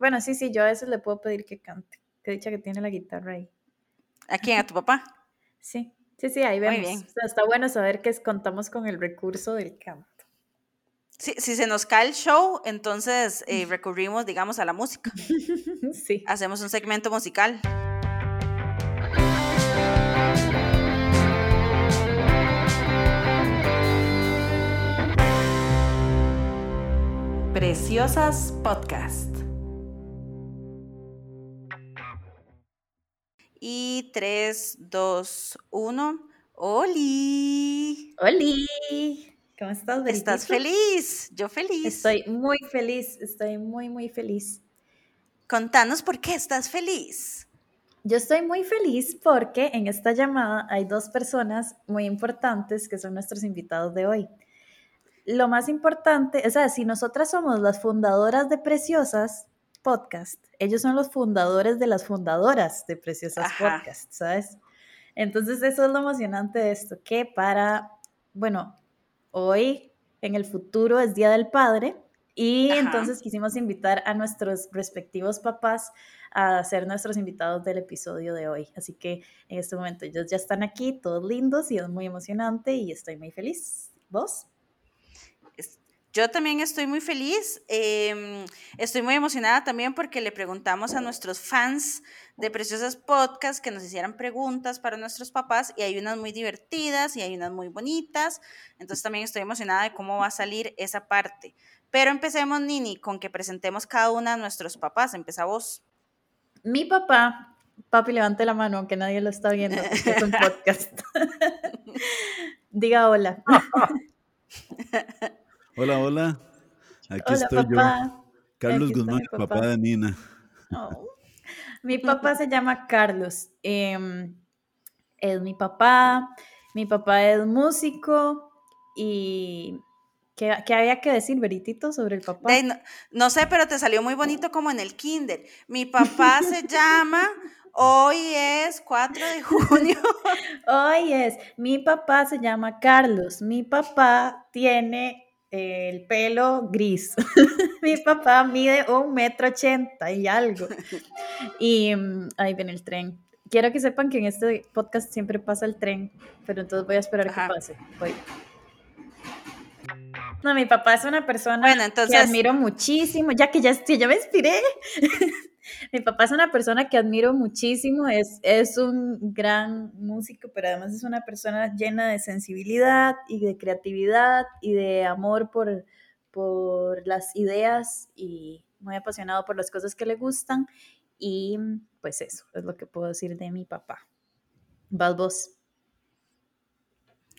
Bueno, sí, sí, yo a veces le puedo pedir que cante. Que dicha que tiene la guitarra ahí. ¿A quién? ¿A tu papá? Sí, sí, sí, ahí vemos. bien. está bueno saber que contamos con el recurso del canto. Sí, si se nos cae el show, entonces eh, recurrimos, digamos, a la música. sí. Hacemos un segmento musical. Preciosas Podcast. Y 3, 2, 1. ¡Oli! ¡Oli! ¿Cómo estás, ¿Estás feliz? Yo feliz. Estoy muy feliz, estoy muy, muy feliz. Contanos por qué estás feliz. Yo estoy muy feliz porque en esta llamada hay dos personas muy importantes que son nuestros invitados de hoy lo más importante, o sea, si nosotras somos las fundadoras de Preciosas Podcast, ellos son los fundadores de las fundadoras de Preciosas Podcast, ¿sabes? Entonces eso es lo emocionante de esto, que para, bueno, hoy en el futuro es Día del Padre y entonces quisimos invitar a nuestros respectivos papás a ser nuestros invitados del episodio de hoy. Así que en este momento ellos ya están aquí, todos lindos y es muy emocionante y estoy muy feliz. ¿Vos? Yo también estoy muy feliz, em, estoy muy emocionada también porque le preguntamos a nuestros fans de Preciosas Podcast que nos hicieran preguntas para nuestros papás y hay unas muy divertidas y hay unas muy bonitas, entonces también estoy emocionada de cómo va a salir esa parte. Pero empecemos, Nini, con que presentemos cada una a nuestros papás. Empieza vos. Mi papá, papi, levante la mano, aunque nadie lo está viendo, es un podcast. Diga hola. Hola, hola. Aquí estoy yo. Carlos Guzmán, papá. de Nina. Oh. Mi papá se llama Carlos. Em, es mi papá. Mi papá es músico y ¿Qué, había que decir, Veritito, sobre el papá? no, sé, pero te salió muy bonito como en el kinder. Mi papá se llama, hoy es 4 de junio. hoy es, mi papá se llama Carlos. Mi papá tiene el pelo gris. Mi papá mide un metro ochenta y algo. Y mm, ahí viene el tren. Quiero que sepan que en este podcast siempre pasa el tren, pero entonces voy a esperar que pase. No, mi papá es una persona que admiro muchísimo, ya que ya, ya me inspiré. Mi papá es una persona que admiro muchísimo, es, es un gran músico, pero además es una persona llena de sensibilidad y de creatividad y de amor por, por las ideas y muy apasionado por las cosas que le gustan. Y pues eso es lo que puedo decir de mi papá. Vas vos.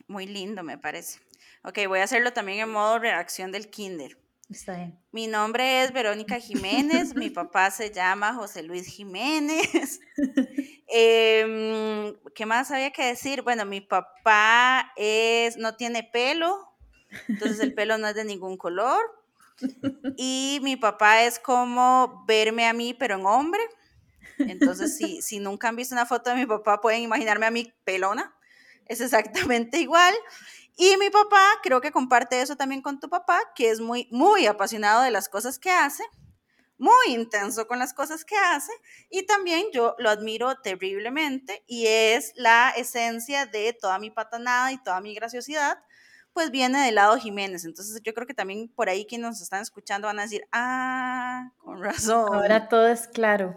Muy lindo, me parece. Ok, voy a hacerlo también en modo reacción del kinder. Mi nombre es Verónica Jiménez, mi papá se llama José Luis Jiménez. Em, ¿Qué más había que decir? Bueno, mi papá es, no tiene pelo, entonces el pelo no es de ningún color. Y mi papá es como verme a mí, pero en hombre. Entonces, si, si nunca han visto una foto de mi papá, pueden imaginarme a mí pelona. Es exactamente igual. Y mi papá, creo que comparte eso también con tu papá, que es muy, muy apasionado de las cosas que hace, muy intenso con las cosas que hace, y también yo lo admiro terriblemente, y es la esencia de toda mi patanada y toda mi graciosidad, pues viene del lado Jiménez. Entonces yo creo que también por ahí quienes nos están escuchando van a decir, ah, con razón. Ahora todo es claro.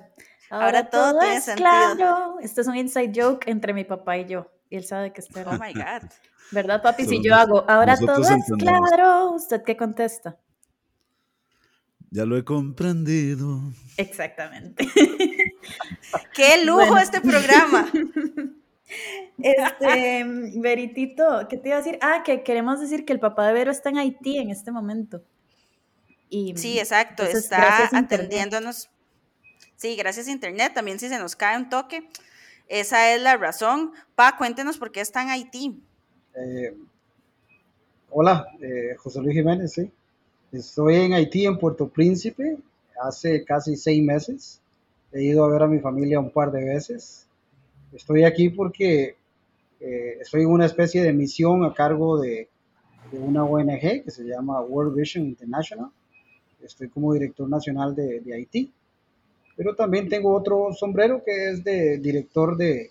Ahora, todo, es claro. Esto es un inside joke entre mi papá y yo. Y él sabe que está. Oh my God. ¿Verdad, papi? Si yo hago, ahora todo es claro, ¿usted qué contesta? Ya lo he comprendido. Exactamente. ¡Qué lujo este programa! Este, Veritito, ¿qué te iba a decir? Ah, que queremos decir que el papá de Vero está en Haití en este momento. Y, sí, exacto, está atendiéndonos. Sí, gracias a Internet. También si se nos cae un toque, esa es la razón. Pa, cuéntenos por qué está en Haití. Eh, hola, eh, José Luis Jiménez, sí. Estoy en Haití, en Puerto Príncipe, hace casi seis meses. He ido a ver a mi familia un par de veces. Estoy aquí porque eh, estoy en una especie de misión a cargo de, una ONG que se llama World Vision International. Estoy como director nacional de, de Haití. pero también tengo otro sombrero que es de director de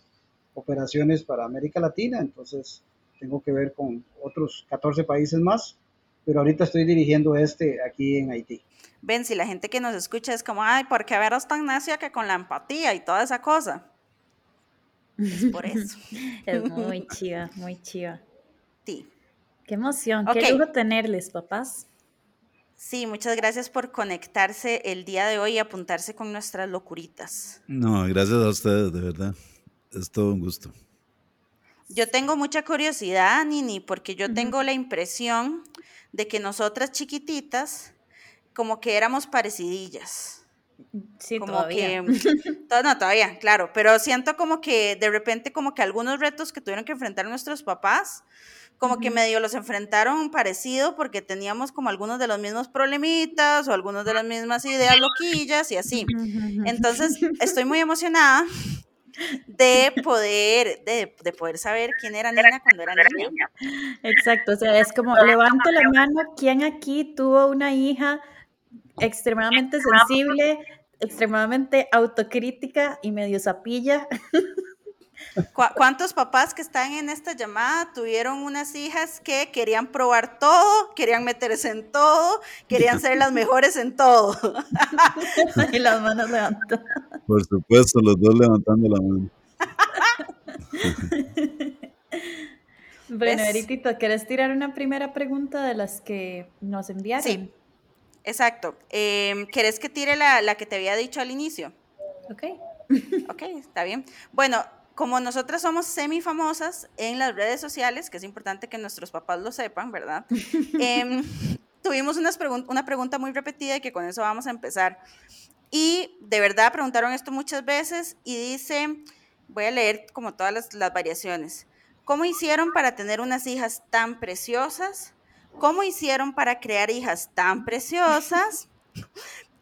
operaciones para América Latina, entonces tengo que ver con otros 14 países más, pero ahorita estoy dirigiendo este aquí en Haití. Ven, si la gente que nos escucha es como, ay, ¿por qué veros tan nacia que con la empatía y toda esa cosa? Es por eso. es muy chiva, muy chiva. Sí. Qué emoción, qué lujo tenerles, papás. Sí, muchas gracias por conectarse el día de hoy y apuntarse con nuestras locuritas. No, gracias a ustedes, de verdad. Es todo un gusto. Yo tengo mucha curiosidad, Nini, porque yo tengo la impresión de que nosotras chiquititas, como que éramos parecidillas. Sí, como todavía. que no todavía, claro, pero siento como que de repente como que algunos retos que tuvieron que enfrentar nuestros papás como que medio los enfrentaron parecido porque teníamos como algunos de los mismos problemitas o algunos de las mismas ideas loquillas y así. Entonces, estoy muy emocionada de poder, de, de, poder saber quién era Nina cuando era niña. Exacto, o sea, es como levanto la mano, ¿quién aquí tuvo una hija extremadamente sensible, extremadamente autocrítica y medio zapilla? ¿Cuántos papás que están en esta llamada tuvieron unas hijas que querían probar todo, querían meterse en todo, querían ser las mejores en todo? y las manos levantadas. Por supuesto, los dos levantando la mano. bueno, Eritito, ¿quieres tirar una primera pregunta de las que nos enviaron? Sí, exacto. Eh, ¿Quieres que tire la, la que te había dicho al inicio? Ok. Ok, está bien. Bueno, como nosotras somos semifamosas en las redes sociales, que es importante que nuestros papás lo sepan, ¿verdad? Em, tuvimos una pregunta muy repetida y que con eso vamos a empezar. Y de verdad preguntaron esto muchas veces y dice, voy a leer como todas las, variaciones. ¿Cómo hicieron para tener unas hijas tan preciosas? ¿Cómo hicieron para crear hijas tan preciosas?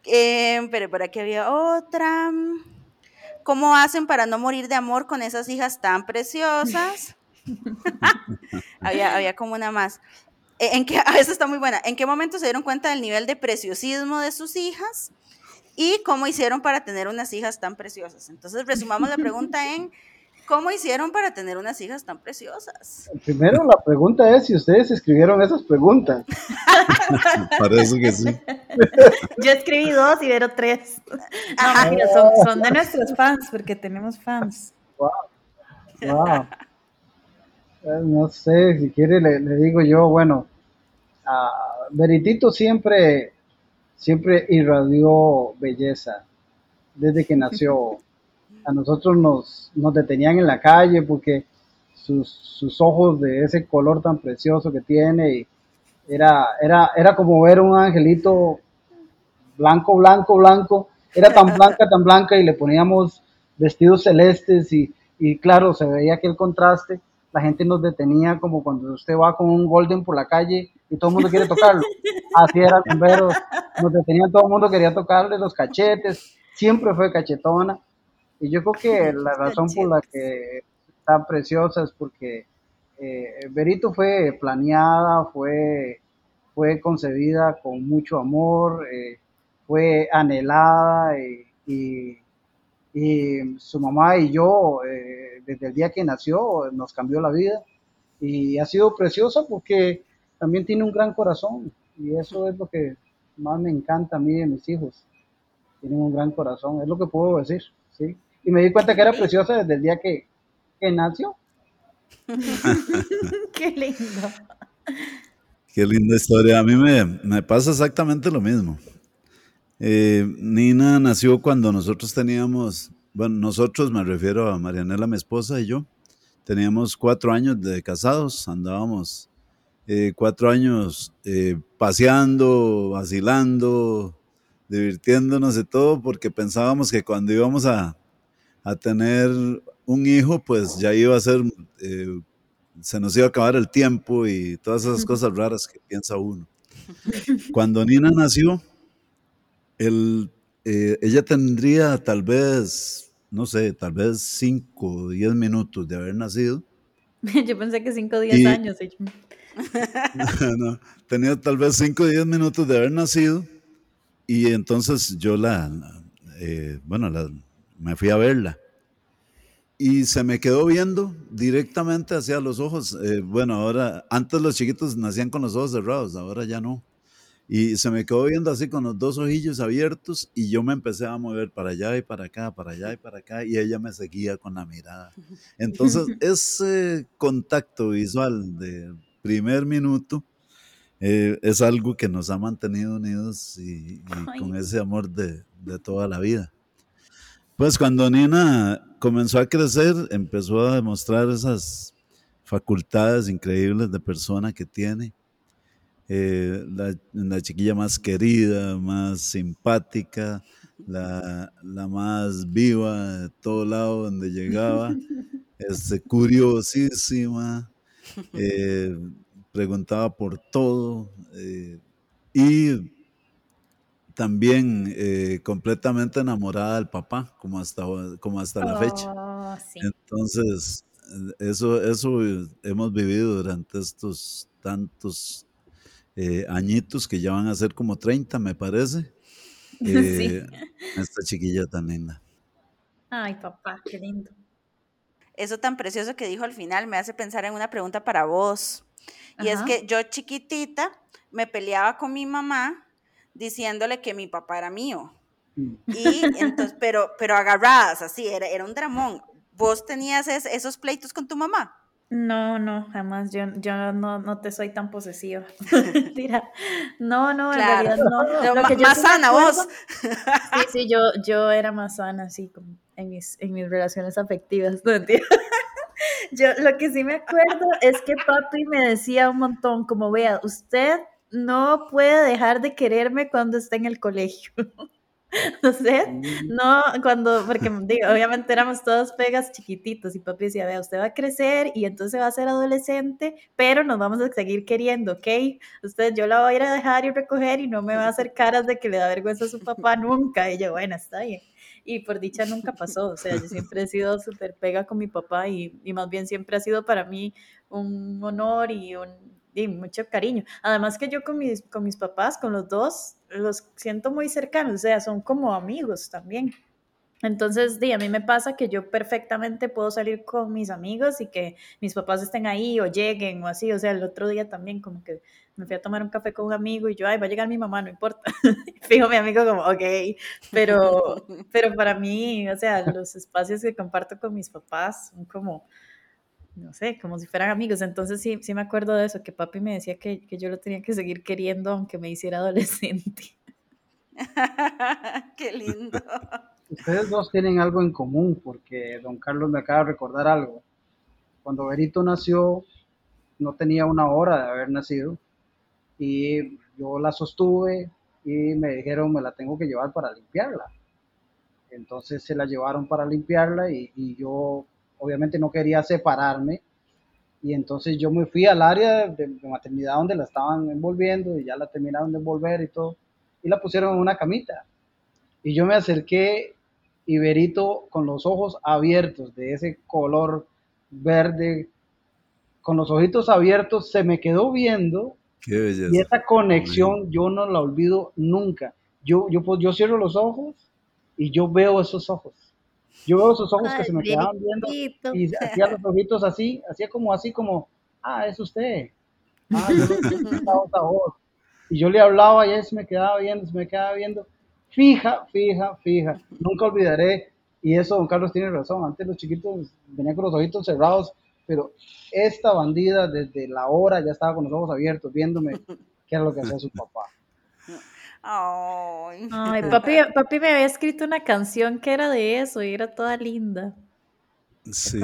Eh, pero por aquí había otra. ¿Cómo hacen para no morir de amor con esas hijas tan preciosas? había, había como una más. E, ¿En qué, eso está muy buena. ¿En qué momento se dieron cuenta del nivel de preciosismo de sus hijas? ¿Y cómo hicieron para tener unas hijas tan preciosas? Entonces, resumamos la pregunta en ¿Cómo hicieron para tener unas hijas tan preciosas? Primero la pregunta es si ustedes escribieron esas preguntas. Parece que sí. Yo escribí dos y Vero tres. No, son, de nuestros fans, porque tenemos fans. Wow. wow. Eh, no sé, si quiere le, digo yo, bueno, uh, Veritito siempre, siempre irradió belleza desde que nació a nosotros nos, nos detenían en la calle porque sus, sus, ojos de ese color tan precioso que tiene, y era, era, era como ver un angelito blanco, blanco, blanco, era tan blanca, tan blanca y le poníamos vestidos celestes y, y claro, se veía aquel contraste, la gente nos detenía como cuando usted va con un golden por la calle y todo el mundo quiere tocarlo. Así era Pero nos detenían, todo el mundo quería tocarle los cachetes, siempre fue cachetona y yo creo que la razón por la que está preciosa es porque eh, Berito fue planeada, fue, fue concebida con mucho amor, eh, fue anhelada y, y, su mamá y yo, eh, desde el día que nació, nos cambió la vida. Y ha sido preciosa porque también tiene un gran corazón y eso es lo que más me encanta a mí y a mis hijos. Tienen un gran corazón, es lo que puedo decir, ¿sí? Y me di cuenta que era preciosa desde el día que, nació. Qué lindo. Qué linda historia. A mí me, pasa exactamente lo mismo. Eh, Nina nació cuando nosotros teníamos, bueno, nosotros me refiero a Marianela, mi esposa y yo, teníamos cuatro años de casados, andábamos eh, cuatro años eh, paseando, vacilando, divirtiéndonos de todo, porque pensábamos que cuando íbamos a, a tener un hijo, pues ya iba a ser, eh, se nos iba a acabar el tiempo y todas esas cosas raras que piensa uno. Cuando Nina nació, eh, ella tendría tal vez, no sé, tal vez 5 o 10 minutos de haber nacido. Yo pensé que 5 o 10 años. no, tenía tal vez 5 o 10 minutos de haber nacido y entonces yo la eh, bueno, me fui a verla. Y se me quedó viendo directamente hacia los ojos. Eh, bueno, ahora, antes los chiquitos nacían con los ojos cerrados, ahora ya no. Y se me quedó viendo así con los dos ojillos abiertos y yo me empecé a mover para allá y para acá, para allá y para acá y ella me seguía con la mirada. Entonces, ese contacto visual de primer minuto eh, es algo que nos ha mantenido unidos y, con ese amor de, de, toda la vida. Pues cuando Nina comenzó a crecer, empezó a demostrar esas facultades increíbles de persona que tiene. Eh, la, la, chiquilla más querida, más simpática, la, la, más viva de todo lado donde llegaba, este, curiosísima, eh, preguntaba por todo eh, y también eh, completamente enamorada del papá, como hasta, como hasta la fecha. Oh, Entonces, eso, eso hemos vivido durante estos tantos eh, añitos que ya van a ser como 30, me parece. Esta chiquilla tan linda. Ay, papá, qué lindo. Eso tan precioso que dijo al final me hace pensar en una pregunta para vos. Y es que yo chiquitita me peleaba con mi mamá diciéndole que mi papá era mío. Mm. Y entonces, pero, pero agarradas, así, era, era un dramón. ¿Vos tenías esos pleitos con tu mamá? No, no, jamás. Yo, yo no, no te soy tan posesiva. No, no, en realidad no. Lo que más sana vos. Sí, sí, yo, yo era más sana, así, como en mis, en mis relaciones afectivas. No. Yo lo que sí me acuerdo es que papi me decía un montón, como vea, usted no puede dejar de quererme cuando está en el colegio. no sé, mm. no, cuando, porque digo, obviamente éramos todos pegas chiquititos y papi decía, vea, usted va a crecer y entonces va a ser adolescente, pero nos vamos a seguir queriendo, ¿ok? Usted, yo la voy a ir a dejar y recoger y no me va a hacer caras de que le da vergüenza a su papá nunca. Y yo, bueno, está bien y por dicha nunca pasó, o sea, yo siempre he sido súper pega con mi papá y, y, más bien siempre ha sido para mí un honor y, un, y mucho cariño. Además que yo con mis, con mis papás, con los dos, los siento muy cercanos, o sea, son como amigos también. Entonces, di, a mí me pasa que yo perfectamente puedo salir con mis amigos y que mis papás estén ahí o lleguen o así. O sea, el otro día también como que me fui a tomar un café con un amigo y yo, ay, va a llegar mi mamá, no importa. Fijo mi amigo como, ok, pero, pero para mí, o sea, los espacios que comparto con mis papás son como, no sé, como si fueran amigos. Entonces sí, sí me acuerdo de eso, que papi me decía que, que yo lo tenía que seguir queriendo aunque me hiciera adolescente. Qué lindo. Ustedes dos tienen algo en común porque don Carlos me acaba de recordar algo. Cuando Berito nació, no tenía una hora de haber nacido y yo la sostuve y me dijeron me la tengo que llevar para limpiarla. Entonces se la llevaron para limpiarla y, yo obviamente no quería separarme y entonces yo me fui al área de, de, maternidad donde la estaban envolviendo y ya la terminaron de envolver y todo y la pusieron en una camita. Y yo me acerqué y Berito con los ojos abiertos de ese color verde, con los ojitos abiertos, se me quedó viendo. Y esa conexión yo no la olvido nunca. Yo, yo, yo cierro los ojos y yo veo esos ojos. Yo veo esos ojos que se me quedaban viendo y hacía los ojitos así, hacía como así como, ah, es usted. Ah, yo Y yo le hablaba y él se me quedaba viendo, se me quedaba viendo fija, fija, fija. Nunca olvidaré, y eso don Carlos tiene razón, antes los chiquitos venían con los ojitos cerrados, pero esta bandida desde la hora ya estaba con los ojos abiertos viéndome qué era lo que hacía su papá. Ay. papi, papi me había escrito una canción que era de eso y era toda linda. Sí.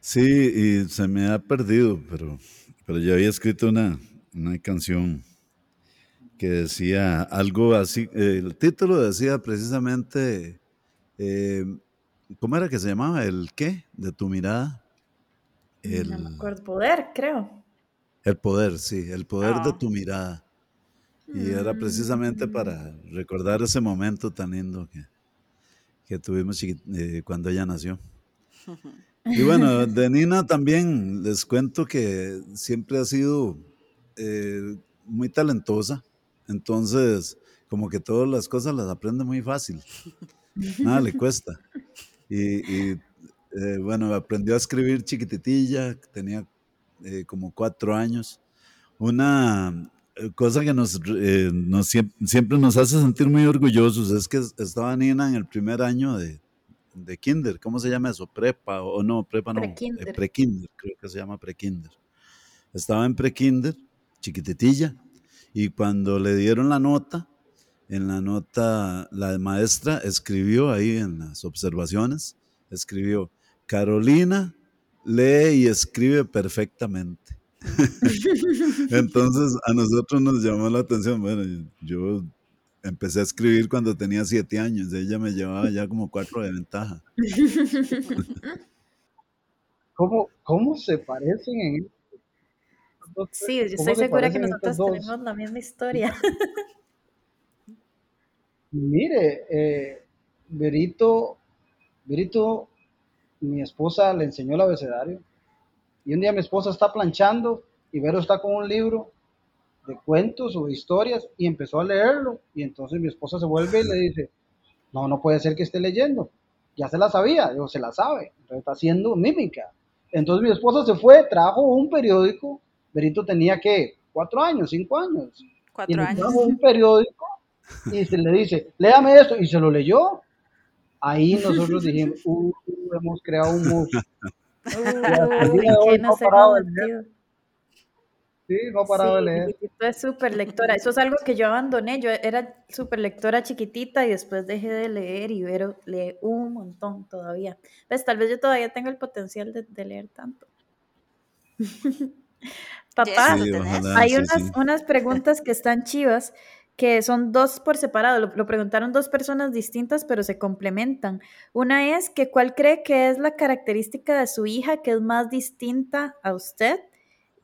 Sí, y se me ha perdido, pero, pero yo había escrito una, una canción que decía algo así, el título decía precisamente, eh, ¿cómo era que se llamaba? ¿El qué? De tu mirada. El, no me acuerdo, poder, creo. El poder, sí, el poder de ah. tu mirada. Y era precisamente para mm. recordar ese momento tan lindo que, que tuvimos eh, cuando ella nació. Y bueno, de Nina también les cuento que siempre ha sido eh, muy talentosa. Entonces, como que todas las cosas las aprende muy fácil. Nada le cuesta. Y, eh, bueno, aprendió a escribir chiquititilla, tenía eh, como cuatro años. Una cosa que nos, nos, siempre nos hace sentir muy orgullosos es que estaba Nina en el primer año de, de kinder, ¿cómo se llama eso? Prepa o no, prepa no, pre-kinder, creo que se llama pre-kinder. Estaba en pre-kinder, chiquititilla, y cuando le dieron la nota, en la nota la maestra escribió ahí en las observaciones, escribió, Carolina lee y escribe perfectamente. Entonces a nosotros nos llamó la atención, bueno, yo empecé a escribir cuando tenía siete años, ella me llevaba ya como cuatro de ventaja. ¿Cómo, cómo se parecen en Sí, yo estoy segura que nosotros tenemos la misma historia. Mire, eh, Berito, Berito, mi esposa le enseñó el abecedario. Y un día mi esposa está planchando y Vero está con un libro de cuentos o de historias y empezó a leerlo. Y entonces mi esposa se vuelve y le dice, no, no puede ser que esté leyendo. Ya se la sabía, digo, se la sabe. Entonces está haciendo mímica. Entonces mi esposa se fue, trajo un periódico. Berito tenía que cuatro años, cinco años. Cuatro y Trajo un periódico y se le dice, léame esto, y se lo leyó. Ahí nosotros dijimos, uh, hemos creado un monstruo. Sí, no ha parado de leer. Es súper lectora. Eso es algo que yo abandoné. Yo era súper lectora chiquitita y después dejé de leer y Vero lee un montón todavía. Pues tal vez yo todavía tengo el potencial de, leer tanto. Papá, hay unas, unas preguntas que están chivas que son dos por separado, lo, preguntaron dos personas distintas, pero se complementan. Una es que cuál cree que es la característica de su hija que es más distinta a usted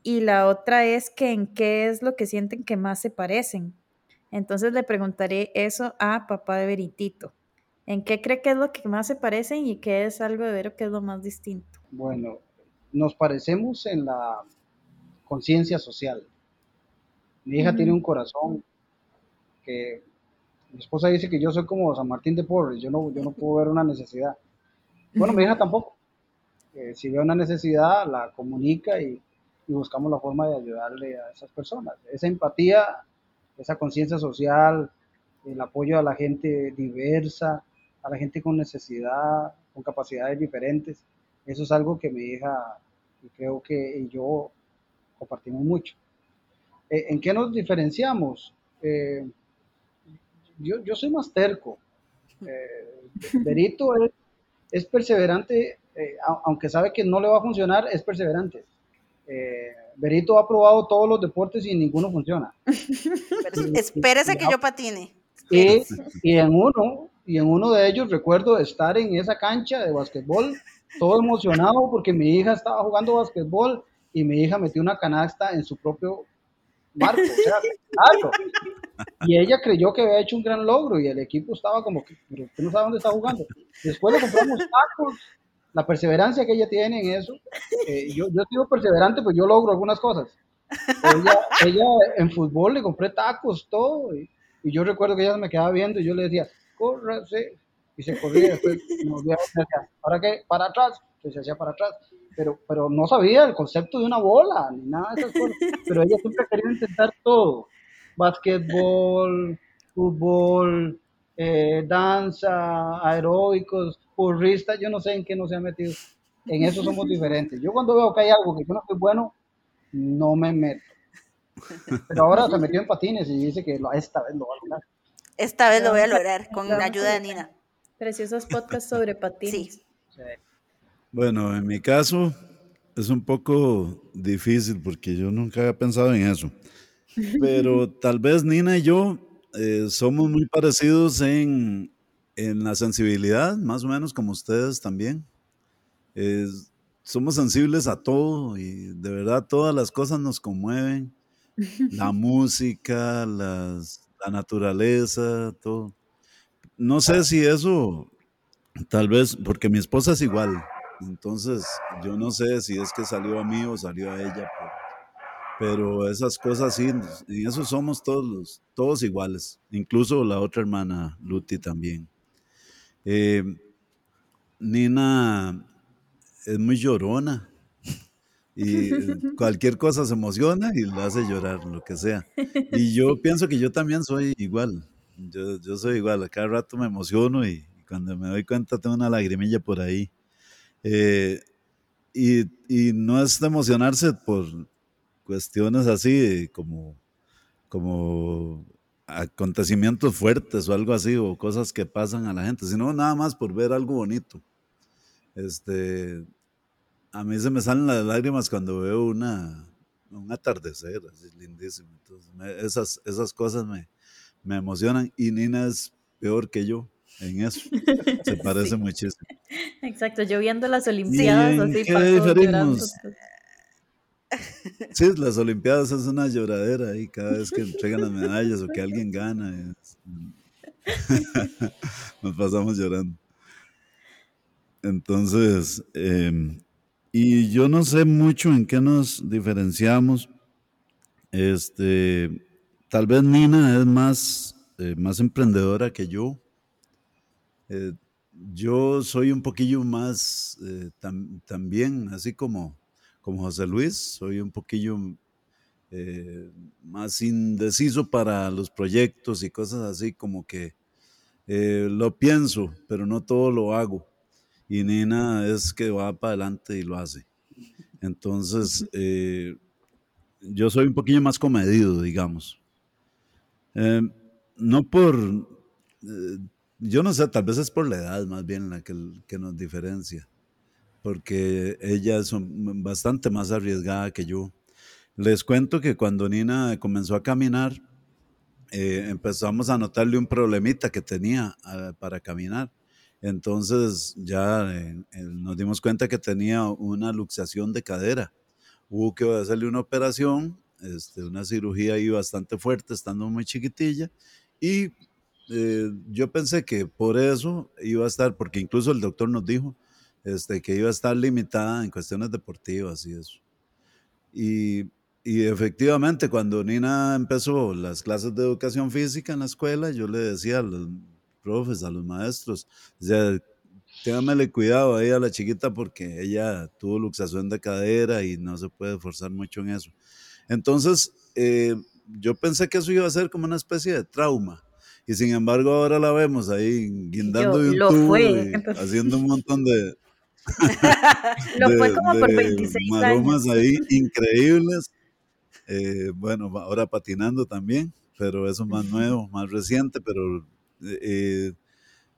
y la otra es que en qué es lo que sienten que más se parecen. Entonces le preguntaré eso a papá de Veritito. ¿En qué cree que es lo que más se parecen y qué es algo de Vero que es lo más distinto? Bueno, nos parecemos en la conciencia social. Mi hija tiene un corazón que mi esposa dice que yo soy como San Martín de Porres, yo no, yo no puedo ver una necesidad. Bueno, mi hija tampoco. Eh, si ve una necesidad, la comunica y, y, buscamos la forma de ayudarle a esas personas. Esa empatía, esa conciencia social, el apoyo a la gente diversa, a la gente con necesidad, con capacidades diferentes, eso es algo que mi hija y creo que yo compartimos mucho. Eh, ¿En qué nos diferenciamos? Eh, yo, yo soy más terco. Eh, Berito es, perseverante, eh, aunque sabe que no le va a funcionar, es perseverante. Eh, Berito ha probado todos los deportes y ninguno funciona. espérese que yo patine. Y, y, en uno, y en uno de ellos recuerdo estar en esa cancha de basquetbol, todo emocionado porque mi hija estaba jugando basquetbol y mi hija metió una canasta en su propio marco, o sea, claro. Y ella creyó que había hecho un gran logro y el equipo estaba como que, pero usted no sabe dónde está jugando. Después le compramos tacos, la perseverancia que ella tiene en eso. Eh, yo, yo he sido perseverante, pues yo logro algunas cosas. Ella, ella en fútbol le compré tacos, todo. Y, yo recuerdo que ella me quedaba viendo y yo le decía, córrase. Y se corría. Después ¿para qué? Para atrás. Entonces se hacía para atrás. Pero, pero no sabía el concepto de una bola, ni nada de esas cosas. Pero ella siempre quería intentar todo básquetbol, fútbol, eh, danza, aeróbicos, porristas, yo no sé en qué no se ha metido. En eso somos diferentes. Yo cuando veo que hay algo que yo no soy bueno, no me meto. Pero ahora se metió en patines y dice que esta vez lo va a lograr. Esta vez lo voy a lograr con la ayuda de Nina. Preciosos podcasts sobre patines. Bueno, en mi caso es un poco difícil porque yo nunca había pensado en eso. Pero tal vez Nina y yo eh, somos muy parecidos en, en, la sensibilidad, más o menos como ustedes también. somos sensibles a todo y de verdad todas las cosas nos conmueven. La música, las, la naturaleza, todo. No sé si eso, tal vez, porque mi esposa es igual. Entonces, yo no sé si es que salió a mí o salió a ella pero esas cosas sí, en eso somos todos, todos iguales, incluso la otra hermana, Luti también. Eh, Nina es muy llorona y cualquier cosa se emociona y la hace llorar, lo que sea. Y yo pienso que yo también soy igual, yo, yo soy igual, a cada rato me emociono y, cuando me doy cuenta tengo una lagrimilla por ahí. Eh, y, y, no es de emocionarse por cuestiones así como, como acontecimientos fuertes o algo así, o cosas que pasan a la gente, sino nada más por ver algo bonito. Este, a mí se me salen las lágrimas cuando veo una, un atardecer, así lindísimo. Entonces, esas, esas cosas me, me emocionan y Nina es peor que yo en eso. Se parece muchísimo. Exacto, yo viendo las Olimpiadas así Sí, las Olimpiadas es una lloradera ahí cada vez que entregan las medallas o que alguien gana. Nos pasamos llorando. Entonces, em, y yo no sé mucho en qué nos diferenciamos. Este, tal vez Nina es más, eh, más emprendedora que yo. Eh, yo soy un poquillo más eh, también, así como como José Luis, soy un poquillo eh, más indeciso para los proyectos y cosas así, como que eh, lo pienso, pero no todo lo hago. Y Nina es que va para adelante y lo hace. Entonces, eh, yo soy un poquillo más comedido, digamos. no por, yo no sé, tal vez es por la edad más bien la que nos diferencia porque ella es bastante más arriesgada que yo. Les cuento que cuando Nina comenzó a caminar, eh, empezamos a notarle un problemita que tenía ah, para caminar. Entonces ya eh, nos dimos cuenta que tenía una luxación de cadera. Hubo que hacerle una operación, este, una cirugía ahí bastante fuerte, estando muy chiquitilla. Y eh, yo pensé que por eso iba a estar, porque incluso el doctor nos dijo, este, que iba a estar limitada en cuestiones deportivas y eso. Y, y, efectivamente, cuando Nina empezó las clases de educación física en la escuela, yo le decía a los profes, a los maestros, o sea, téngamele cuidado ahí a la chiquita porque ella tuvo luxación de cadera y no se puede forzar mucho en eso. Entonces, eh, yo pensé que eso iba a ser como una especie de trauma. Y sin embargo, ahora la vemos ahí guindando de un tubo haciendo un montón de, Lo fue como por 26 años. ahí increíbles. Eh, bueno, ahora patinando también, pero eso más nuevo, más reciente, pero eh,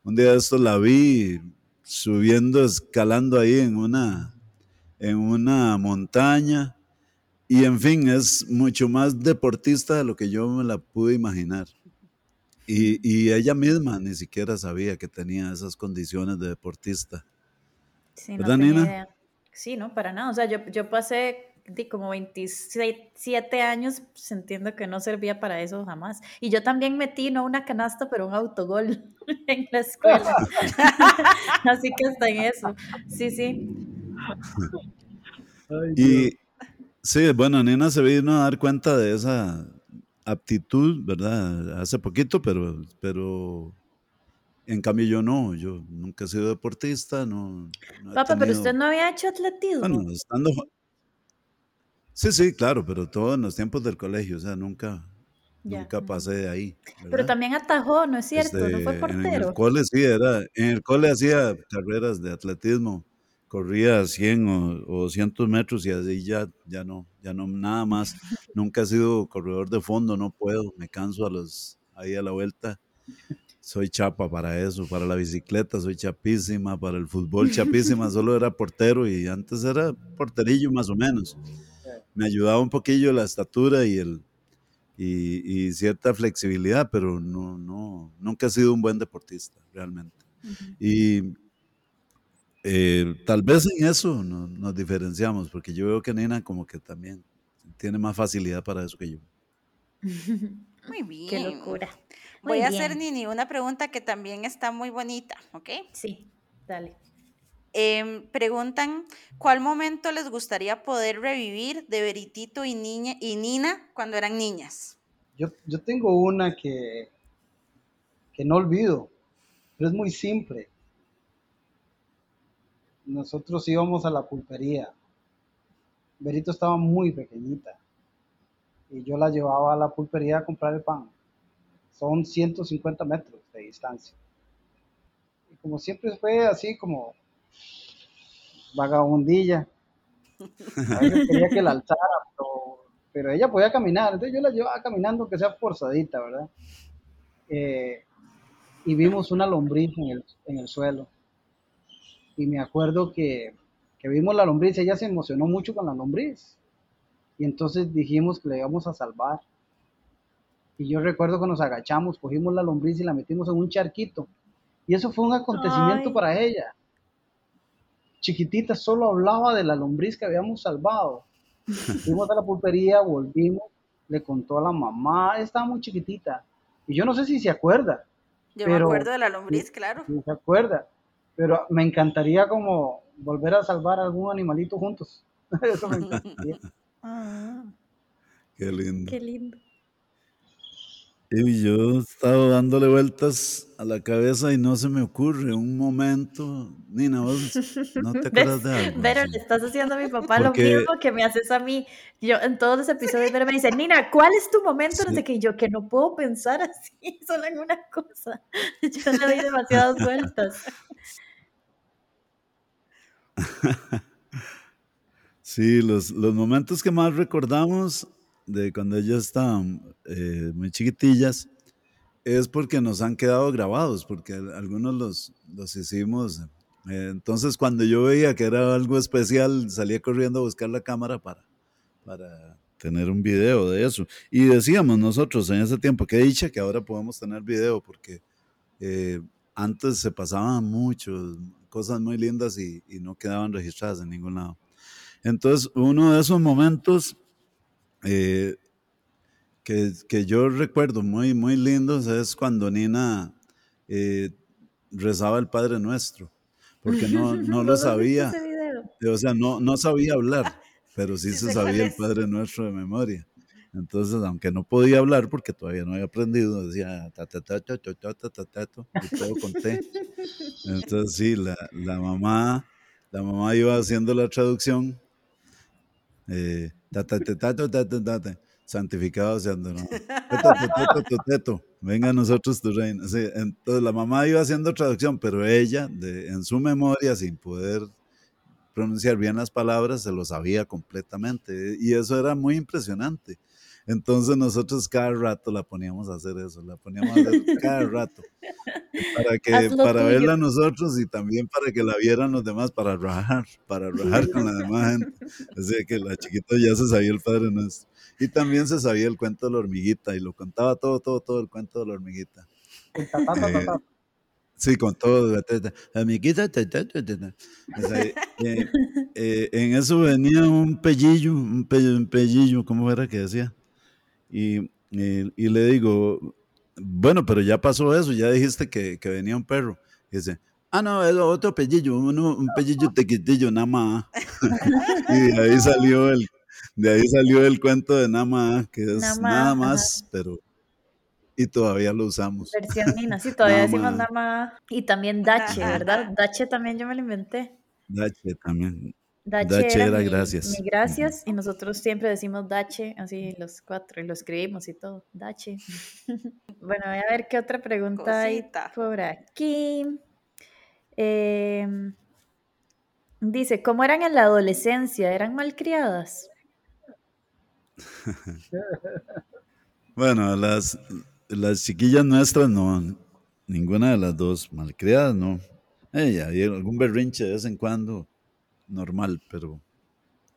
un día de esto la vi subiendo, escalando ahí en una, en una montaña. Y en fin, es mucho más deportista de lo que yo me la pude imaginar. Y, y ella misma ni siquiera sabía que tenía esas condiciones de deportista. Sí, no Nina? Sí, no, para nada. O sea, yo, yo pasé como 27 años sintiendo que no servía para eso jamás. Y yo también metí no una canasta, pero un autogol en la escuela. Así que está en eso. Sí, sí. y sí, bueno, Nina se vino a dar cuenta de esa aptitud, ¿verdad? Hace poquito, pero, pero en cambio yo no, yo nunca he sido deportista, no. Papá, pero usted no había hecho atletismo. Bueno, estando... Sí, sí, claro, pero todo en los tiempos del colegio, o sea, nunca, nunca pasé de ahí. Pero también atajó, ¿no es cierto? no fue portero. En el cole sí, era, en el cole hacía carreras de atletismo, corría 100 o, o 200 metros y así ya, ya no, ya no, nada más. nunca he sido corredor de fondo, no puedo, me canso a los, ahí a la vuelta soy chapa para eso, para la bicicleta soy chapísima, para el fútbol chapísima, solo era portero y antes era porterillo más o menos. Me ayudaba un poquillo la estatura y el y, cierta flexibilidad, pero no, no, nunca he sido un buen deportista realmente. Y eh, tal vez en eso nos diferenciamos, porque yo veo que Nina como que también tiene más facilidad para eso que yo. Muy bien. Qué locura. Voy a hacer, Nini, una pregunta que también está muy bonita, ¿ok? Sí, dale. Em, preguntan, ¿cuál momento les gustaría poder revivir de Veritito y, niña, y Nina cuando eran niñas? Yo, yo tengo una que, que no olvido, pero es muy simple. Nosotros íbamos a la pulpería. Verito estaba muy pequeñita y yo la llevaba a la pulpería a comprar el pan. Son 150 metros de distancia. Y como siempre fue así como vagabundilla. A veces quería que la alzara, pero, ella podía caminar. Entonces yo la llevaba caminando, que sea forzadita, ¿verdad? Eh, y vimos una lombriz en el, en el suelo. Y me acuerdo que, que vimos la lombriz, ella se emocionó mucho con la lombriz. Y entonces dijimos que la íbamos a salvar. Y yo recuerdo que nos agachamos, cogimos la lombriz y la metimos en un charquito. Y eso fue un acontecimiento para ella chiquitita solo hablaba de la lombriz que habíamos salvado. Fuimos a la pulpería, volvimos, le contó a la mamá, estaba muy chiquitita. Y yo no sé si se acuerda. Yo me acuerdo de la lombriz, claro. Se acuerda. Pero me encantaría como volver a salvar a algún animalito juntos. Eso me encantaría. Ah. Qué lindo. Qué lindo. Y yo estaba dándole vueltas a la cabeza y no se me ocurre un momento. Nina, vos no te acuerdas de algo. Pero le estás haciendo a mi papá lo mismo que me haces a mí. Yo en todos los episodios Vero me dice, Nina, ¿cuál es tu momento? No sé qué. Yo que no puedo pensar así, solo en una cosa. Yo le doy demasiadas vueltas. Sí, los, los momentos que más recordamos de cuando ellas estaban eh, muy chiquitillas, es porque nos han quedado grabados, porque algunos los, los hicimos. Eh, entonces, cuando yo veía que era algo especial, salía corriendo a buscar la cámara para, para tener un video de eso. Y decíamos nosotros en ese tiempo, que dicha que ahora podemos tener video, porque eh, antes se pasaban muchas cosas muy lindas y, y no quedaban registradas en ningún lado. Entonces, uno de esos momentos eh, que, que, yo recuerdo muy, muy lindos es cuando Nina eh, rezaba el Padre Nuestro, porque no, no lo sabía. O sea, no, no sabía hablar, pero sí, se sabía el Padre Nuestro de memoria. Entonces, aunque no podía hablar porque todavía no había aprendido, decía ta ta ta ta ta ta ta ta ta y todo conté. Entonces, sí, la, la mamá, la mamá iba haciendo la traducción eh, santificado sean Venga a nosotros tu reino. entonces la mamá iba haciendo traducción, pero ella, de, en su memoria, sin poder pronunciar bien las palabras, se lo sabía completamente. Y eso era muy impresionante. Entonces nosotros cada rato la poníamos a hacer eso, la poníamos a hacer cada rato. Para, que, para verla nosotros y también para que la vieran los demás, para rajar, para rajar con la demás gente. Así que la chiquita ya se sabía el Padre Nuestro. Y también se sabía el cuento de la hormiguita y lo contaba todo, todo, todo el cuento de la hormiguita. Eh, sí, con todo. La hormiguita. Eh, eh, en eso venía un pellillo, un, un pellillo, ¿cómo era que decía? Y, y, le digo, bueno, pero ya pasó eso, ya dijiste que, que venía un perro. Y dice, ah, no, es otro pellillo, un pellillo tequitillo, nada más. y de ahí salió el, de ahí salió el cuento de nada más, que es nada más, pero y todavía lo usamos. Versión Nina, sí, todavía decimos nada más. Y también Dache, ¿verdad? Dache también yo me lo inventé. Dache también. Dache, era, gracias. gracias y nosotros siempre decimos Dache, así los cuatro, y lo escribimos y todo. Dache. bueno, voy a ver qué otra pregunta hay por aquí. Em, dice, ¿cómo eran en la adolescencia? ¿Eran malcriadas? bueno, las, las chiquillas nuestras no, ninguna de las dos malcriadas, no. Ella, algún berrinche de vez en cuando normal, pero,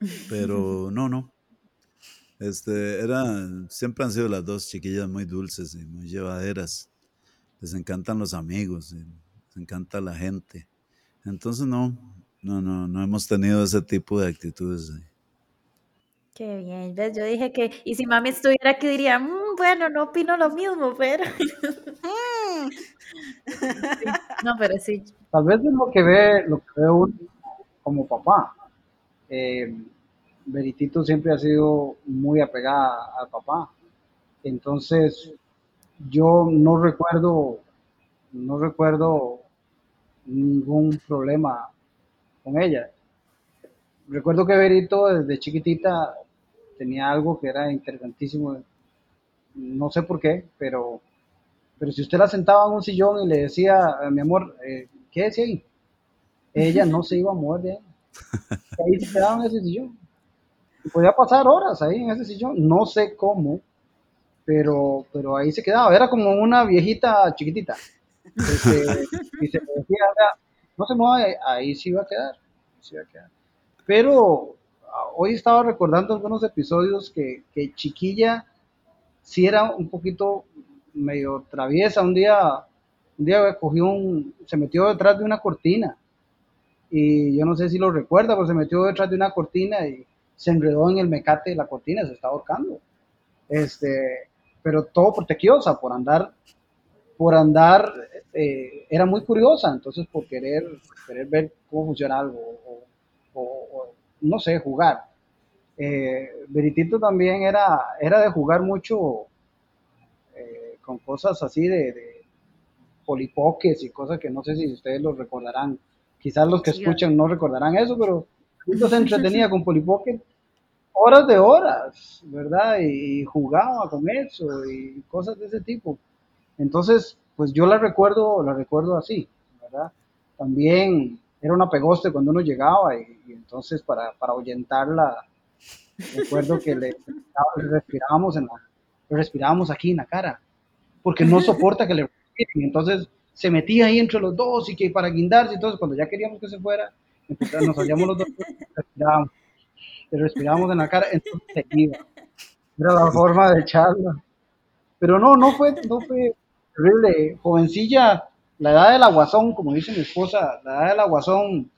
pero no, no. Este, era, siempre han sido las dos chiquillas muy dulces y muy llevaderas. Les encantan los amigos, les encanta la gente. Entonces no, no, no, no hemos tenido ese tipo de actitudes. Qué bien, Yo dije que, y si mami estuviera aquí diría, mm, bueno, no opino lo mismo, pero... Mm. no, pero sí, tal vez es lo que ve, lo que ve uno como papá. Eh, Veritito siempre ha sido muy apegada al papá. Entonces, yo no recuerdo, no recuerdo ningún problema con ella. Recuerdo que Verito desde chiquitita tenía algo que era interesantísimo. No sé por qué, pero, pero si usted la sentaba en un sillón y le decía, mi amor, eh, ¿qué decía ahí? Ella no se iba a mover de ahí. Ahí se quedaba en ese sillón. Podía pasar horas ahí en ese sillón. No sé cómo, pero, pero ahí se quedaba. Era como una viejita chiquitita. Este, y se decía, no se mueve, ahí sí iba a quedar. Sí iba a quedar. Pero hoy estaba recordando algunos episodios que, que Chiquilla sí era un poquito medio traviesa. Un día, un día cogió un, se metió detrás de una cortina y yo no sé si lo recuerda, pero se metió detrás de una cortina y se enredó en el mecate de la cortina, se está ahorcando. Este, pero todo por tequiosa, por andar, por andar, eh, era muy curiosa, entonces por querer, querer ver cómo funciona algo, o, no sé, jugar. Eh, también era, era de jugar mucho eh, con cosas así de, de polipoques y cosas que no sé si ustedes lo recordarán Quizás los que escuchan no recordarán eso, pero se entretenía con Polipocket horas de horas, ¿verdad? Y, jugaba con eso y cosas de ese tipo. Entonces, pues yo la recuerdo, la recuerdo así, ¿verdad? También era una pegoste cuando uno llegaba y, entonces para, para ahuyentarla, recuerdo que le, respirábamos, en la, respirábamos aquí en la cara, porque no soporta que le respiren. Entonces, se metía ahí entre los dos y que para guindarse todo, cuando ya queríamos que se fuera, nos salíamos los dos, respirábamos, respirábamos en la cara, entonces se iba. Era la forma de echarla. Pero no, no fue, no fue terrible. Jovencilla, la edad del aguazón, como dice mi esposa, la edad del aguazón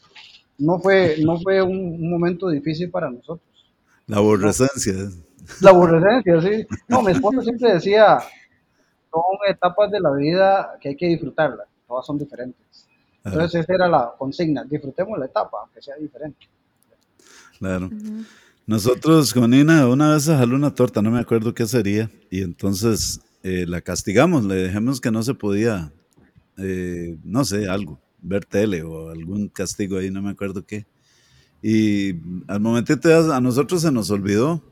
no fue, no fue un, momento difícil para nosotros. La aborrecencia. La aborrecencia, sí. No, mi esposa siempre decía, son etapas de la vida que hay que disfrutarlas, todas son diferentes. Entonces esa era la consigna, disfrutemos la etapa, aunque sea diferente. Claro. Nosotros con Nina una vez jaló una torta, no me acuerdo qué sería, y entonces eh, la castigamos, le dijimos que no se podía, eh, no sé, algo, ver tele o algún castigo ahí, no me acuerdo qué. Y al momentito a nosotros se nos olvidó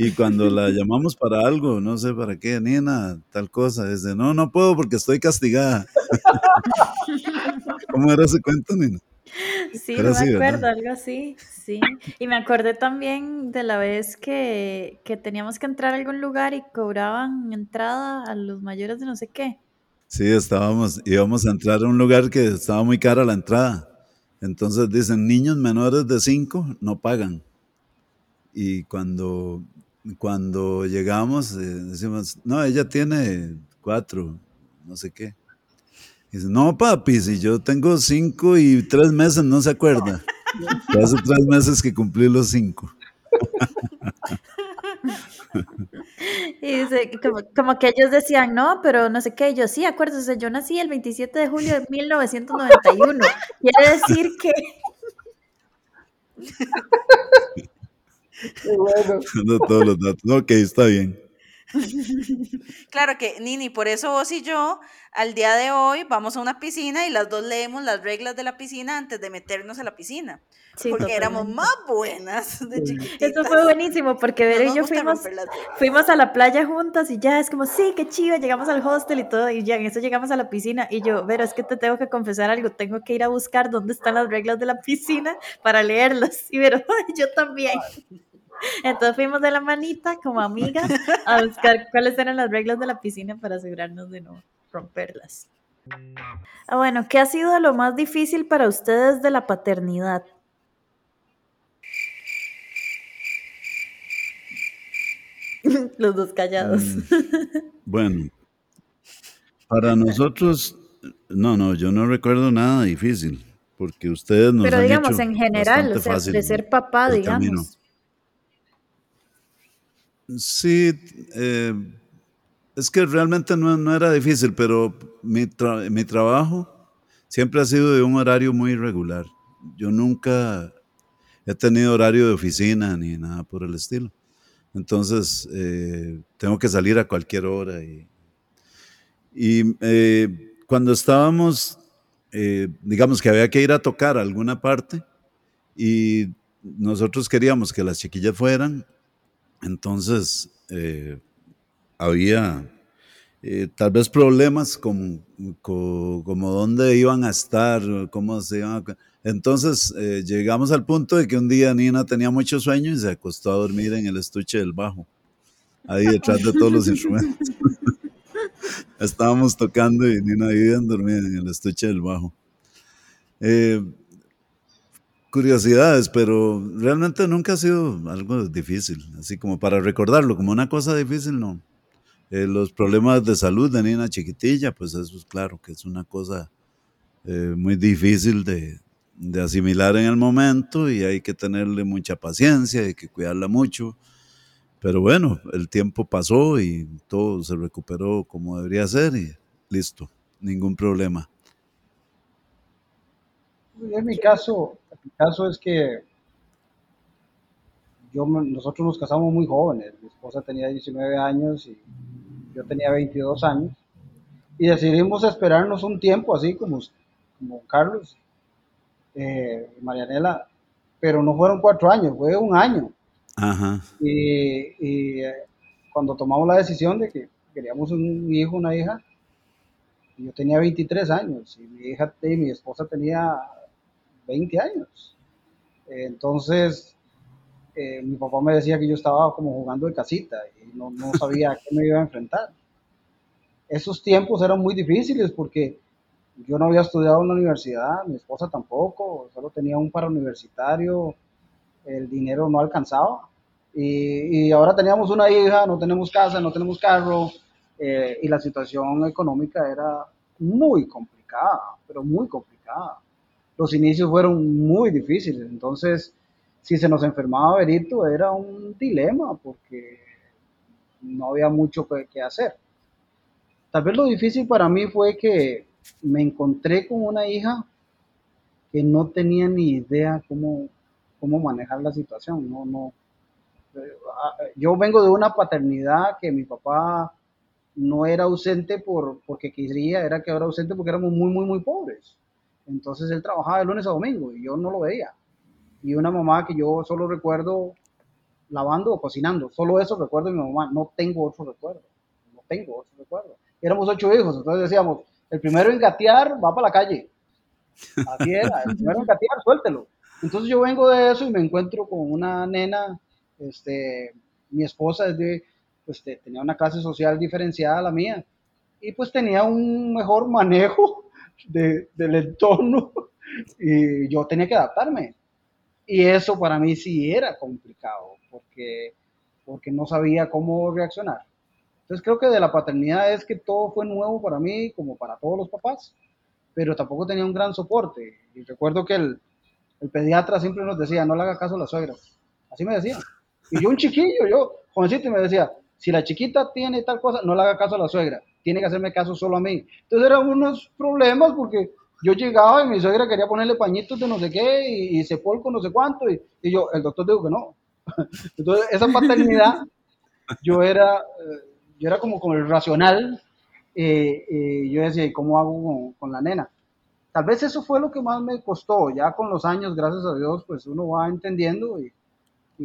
y cuando la llamamos para algo, no sé para qué, Nina, tal cosa, dice, no, no puedo porque estoy castigada. ¿Cómo era ese cuento, Nina? Sí, me acuerdo, algo así, sí. Y me acordé también de la vez que, que, teníamos que entrar a algún lugar y cobraban entrada a los mayores de no sé qué. Sí, estábamos, íbamos a entrar a un lugar que estaba muy cara la entrada. Entonces dicen, niños menores de 5 no pagan. Y cuando cuando llegamos, eh, decimos, no, ella tiene cuatro, no sé qué. dice, no, papi, si yo tengo cinco y tres meses, no se acuerda. Hace tres meses que cumplí los cinco. Y dice, como, como, que ellos decían, no, pero no sé qué, yo sí, acuérdese, yo nací el 27 de julio de 1991. Quiere decir que... bueno. todos los datos. Ok, está bien. Claro que, Nini, por eso vos y yo, al día de hoy, vamos a una piscina y las dos leemos las reglas de la piscina antes de meternos a la piscina. porque éramos más buenas de Eso fue buenísimo, porque Ver y yo fuimos, fuimos a la playa juntas y ya es como, sí, qué chido, llegamos al hostel y todo, y ya en eso llegamos a la piscina. Y yo, pero es que te tengo que confesar algo, tengo que ir a buscar dónde están las reglas de la piscina para leerlas. Y pero yo también. Entonces fuimos de la manita como amigas a buscar cuáles eran las reglas de la piscina para asegurarnos de no romperlas. Ah, bueno, ¿qué ha sido lo más difícil para ustedes de la paternidad? Los dos callados. Mm, bueno, para nosotros, no, no, yo no recuerdo nada difícil, porque ustedes nos Pero digamos, en general, o sea, de ser papá, digamos. Sí, eh, es que realmente no, era difícil, pero mi, mi, trabajo siempre ha sido de un horario muy irregular. Yo nunca he tenido horario de oficina ni nada por el estilo. Entonces, eh, tengo que salir a cualquier hora. Y, y eh, cuando estábamos, eh, digamos que había que ir a tocar a alguna parte y nosotros queríamos que las chiquillas fueran, entonces había tal vez problemas como, como, como, dónde iban a estar, cómo se iban a entonces eh, llegamos al punto de que un día Nina tenía mucho sueño y se acostó a dormir en el estuche del bajo, ahí detrás de todos los instrumentos. Estábamos tocando y Nina ahí dormida en el estuche del bajo. Eh, curiosidades, pero realmente nunca ha sido algo difícil, así como para recordarlo, como una cosa difícil, no. Eh, los problemas de salud de Nina chiquitilla, pues eso es claro que es una cosa muy difícil de, de asimilar en el momento y hay que tenerle mucha paciencia, hay que cuidarla mucho. Pero bueno, el tiempo pasó y todo se recuperó como debería ser y listo, ningún problema. En mi caso, mi caso es que yo, nosotros nos casamos muy jóvenes. Mi esposa tenía 19 años y yo tenía 22 años. Y decidimos esperarnos un tiempo así como, como Carlos eh, Marianela, pero no fueron cuatro años, fue un año. Y, eh, cuando tomamos la decisión de que queríamos un hijo, una hija, yo tenía 23 años y mi hija y mi esposa tenía 20 años. Entonces, eh, mi papá me decía que yo estaba como jugando de casita y no, no sabía a qué me iba a enfrentar. Esos tiempos eran muy difíciles porque yo no había estudiado en la universidad, mi esposa tampoco, solo tenía un universitario, el dinero no alcanzaba. Y, ahora teníamos una hija, no tenemos casa, no tenemos carro, eh, y la situación económica era muy complicada, pero muy complicada. Los inicios fueron muy difíciles, entonces si se nos enfermaba Berito era un dilema porque no había mucho que hacer. Tal vez lo difícil para mí fue que me encontré con una hija que no tenía ni idea cómo, cómo manejar la situación. No, no. Yo vengo de una paternidad que mi papá no era ausente por, porque quería, era que era ausente porque éramos muy, muy, muy pobres. Entonces él trabajaba de lunes a domingo y yo no lo veía. Y una mamá que yo solo recuerdo lavando o cocinando. Solo eso recuerdo de mi mamá. No tengo otro recuerdo. No tengo otro recuerdo. Éramos ocho hijos, entonces decíamos, el primero en gatear va para la calle. Así era, el primero en gatear, suéltelo. Entonces yo vengo de eso y me encuentro con una nena, este, mi esposa es de, pues tenía una clase social diferenciada a la mía y pues tenía un mejor manejo de, del entorno y yo tenía que adaptarme. Y eso para mí sí era complicado porque, porque no sabía cómo reaccionar. Entonces creo que de la paternidad es que todo fue nuevo para mí, como para todos los papás, pero tampoco tenía un gran soporte. Y recuerdo que el, el pediatra siempre nos decía, no le haga caso a la suegra. Así me decía. Y yo un chiquillo, yo, jovencito, me decía, si la chiquita tiene tal cosa, no le haga caso a la suegra, tiene que hacerme caso solo a mí. Entonces eran unos problemas porque yo llegaba y mi suegra quería ponerle pañitos de no sé qué y, y sepolco no sé cuánto y, y, yo, el doctor dijo que no. Entonces esa paternidad, yo era, eh, yo era como con el racional, eh, eh, yo decía, ¿y cómo hago con, la nena? Tal vez eso fue lo que más me costó, ya con los años, gracias a Dios, pues uno va entendiendo y,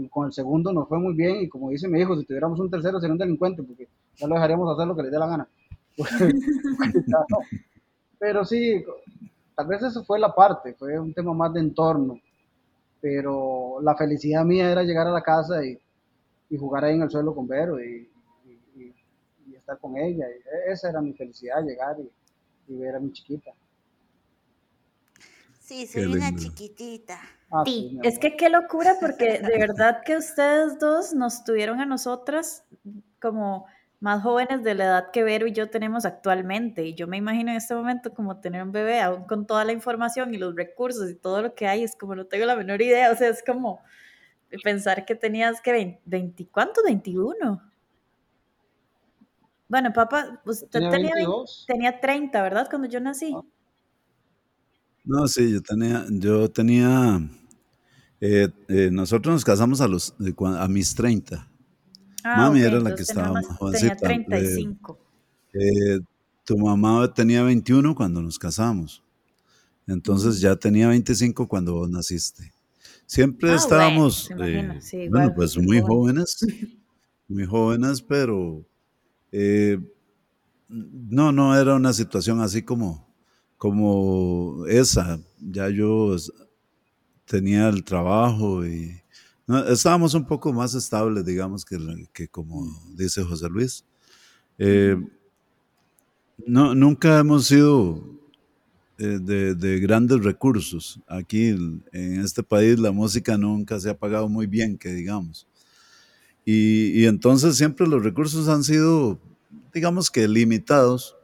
con el segundo nos fue muy bien y como dice mi hijo, si tuviéramos un tercero sería un delincuente porque ya lo dejaríamos hacer lo que le dé la gana. Pero sí, tal vez eso fue la parte, fue un tema más de entorno, pero la felicidad mía era llegar a la casa y, y jugar ahí en el suelo con Vero y, estar con ella. Y esa era mi felicidad, llegar y, ver a mi chiquita. Sí, soy una chiquitita. Ah, sí, es que qué locura porque de verdad que ustedes dos nos tuvieron a nosotras como más jóvenes de la edad que Vero y yo tenemos actualmente. Y yo me imagino en este momento como tener un bebé, aún con toda la información y los recursos y todo lo que hay, es como no tengo la menor idea. O sea, es como pensar que tenías que 20, ¿cuánto? 21. Bueno, papá, usted tenía, tenía, 30, ¿verdad? Cuando yo nací. No, sí, yo tenía, yo tenía, eh, eh, nosotros nos casamos a los, a mis 30. Ah, Mami era la que estaba más jovencita. Tenía 35. Eh, tu mamá tenía 21 cuando nos casamos. Entonces ya tenía 25 cuando vos naciste. Siempre ah, estábamos, bueno, pues muy jóvenes, muy jóvenes, pero no, no era una situación así como, como esa. Ya yo tenía el trabajo y estábamos un poco más estables, digamos, que, que como dice José Luis. Eh, no, nunca hemos sido eh, de, grandes recursos. Aquí en este país la música nunca se ha pagado muy bien, que digamos. Y, y entonces siempre los recursos han sido, digamos que limitados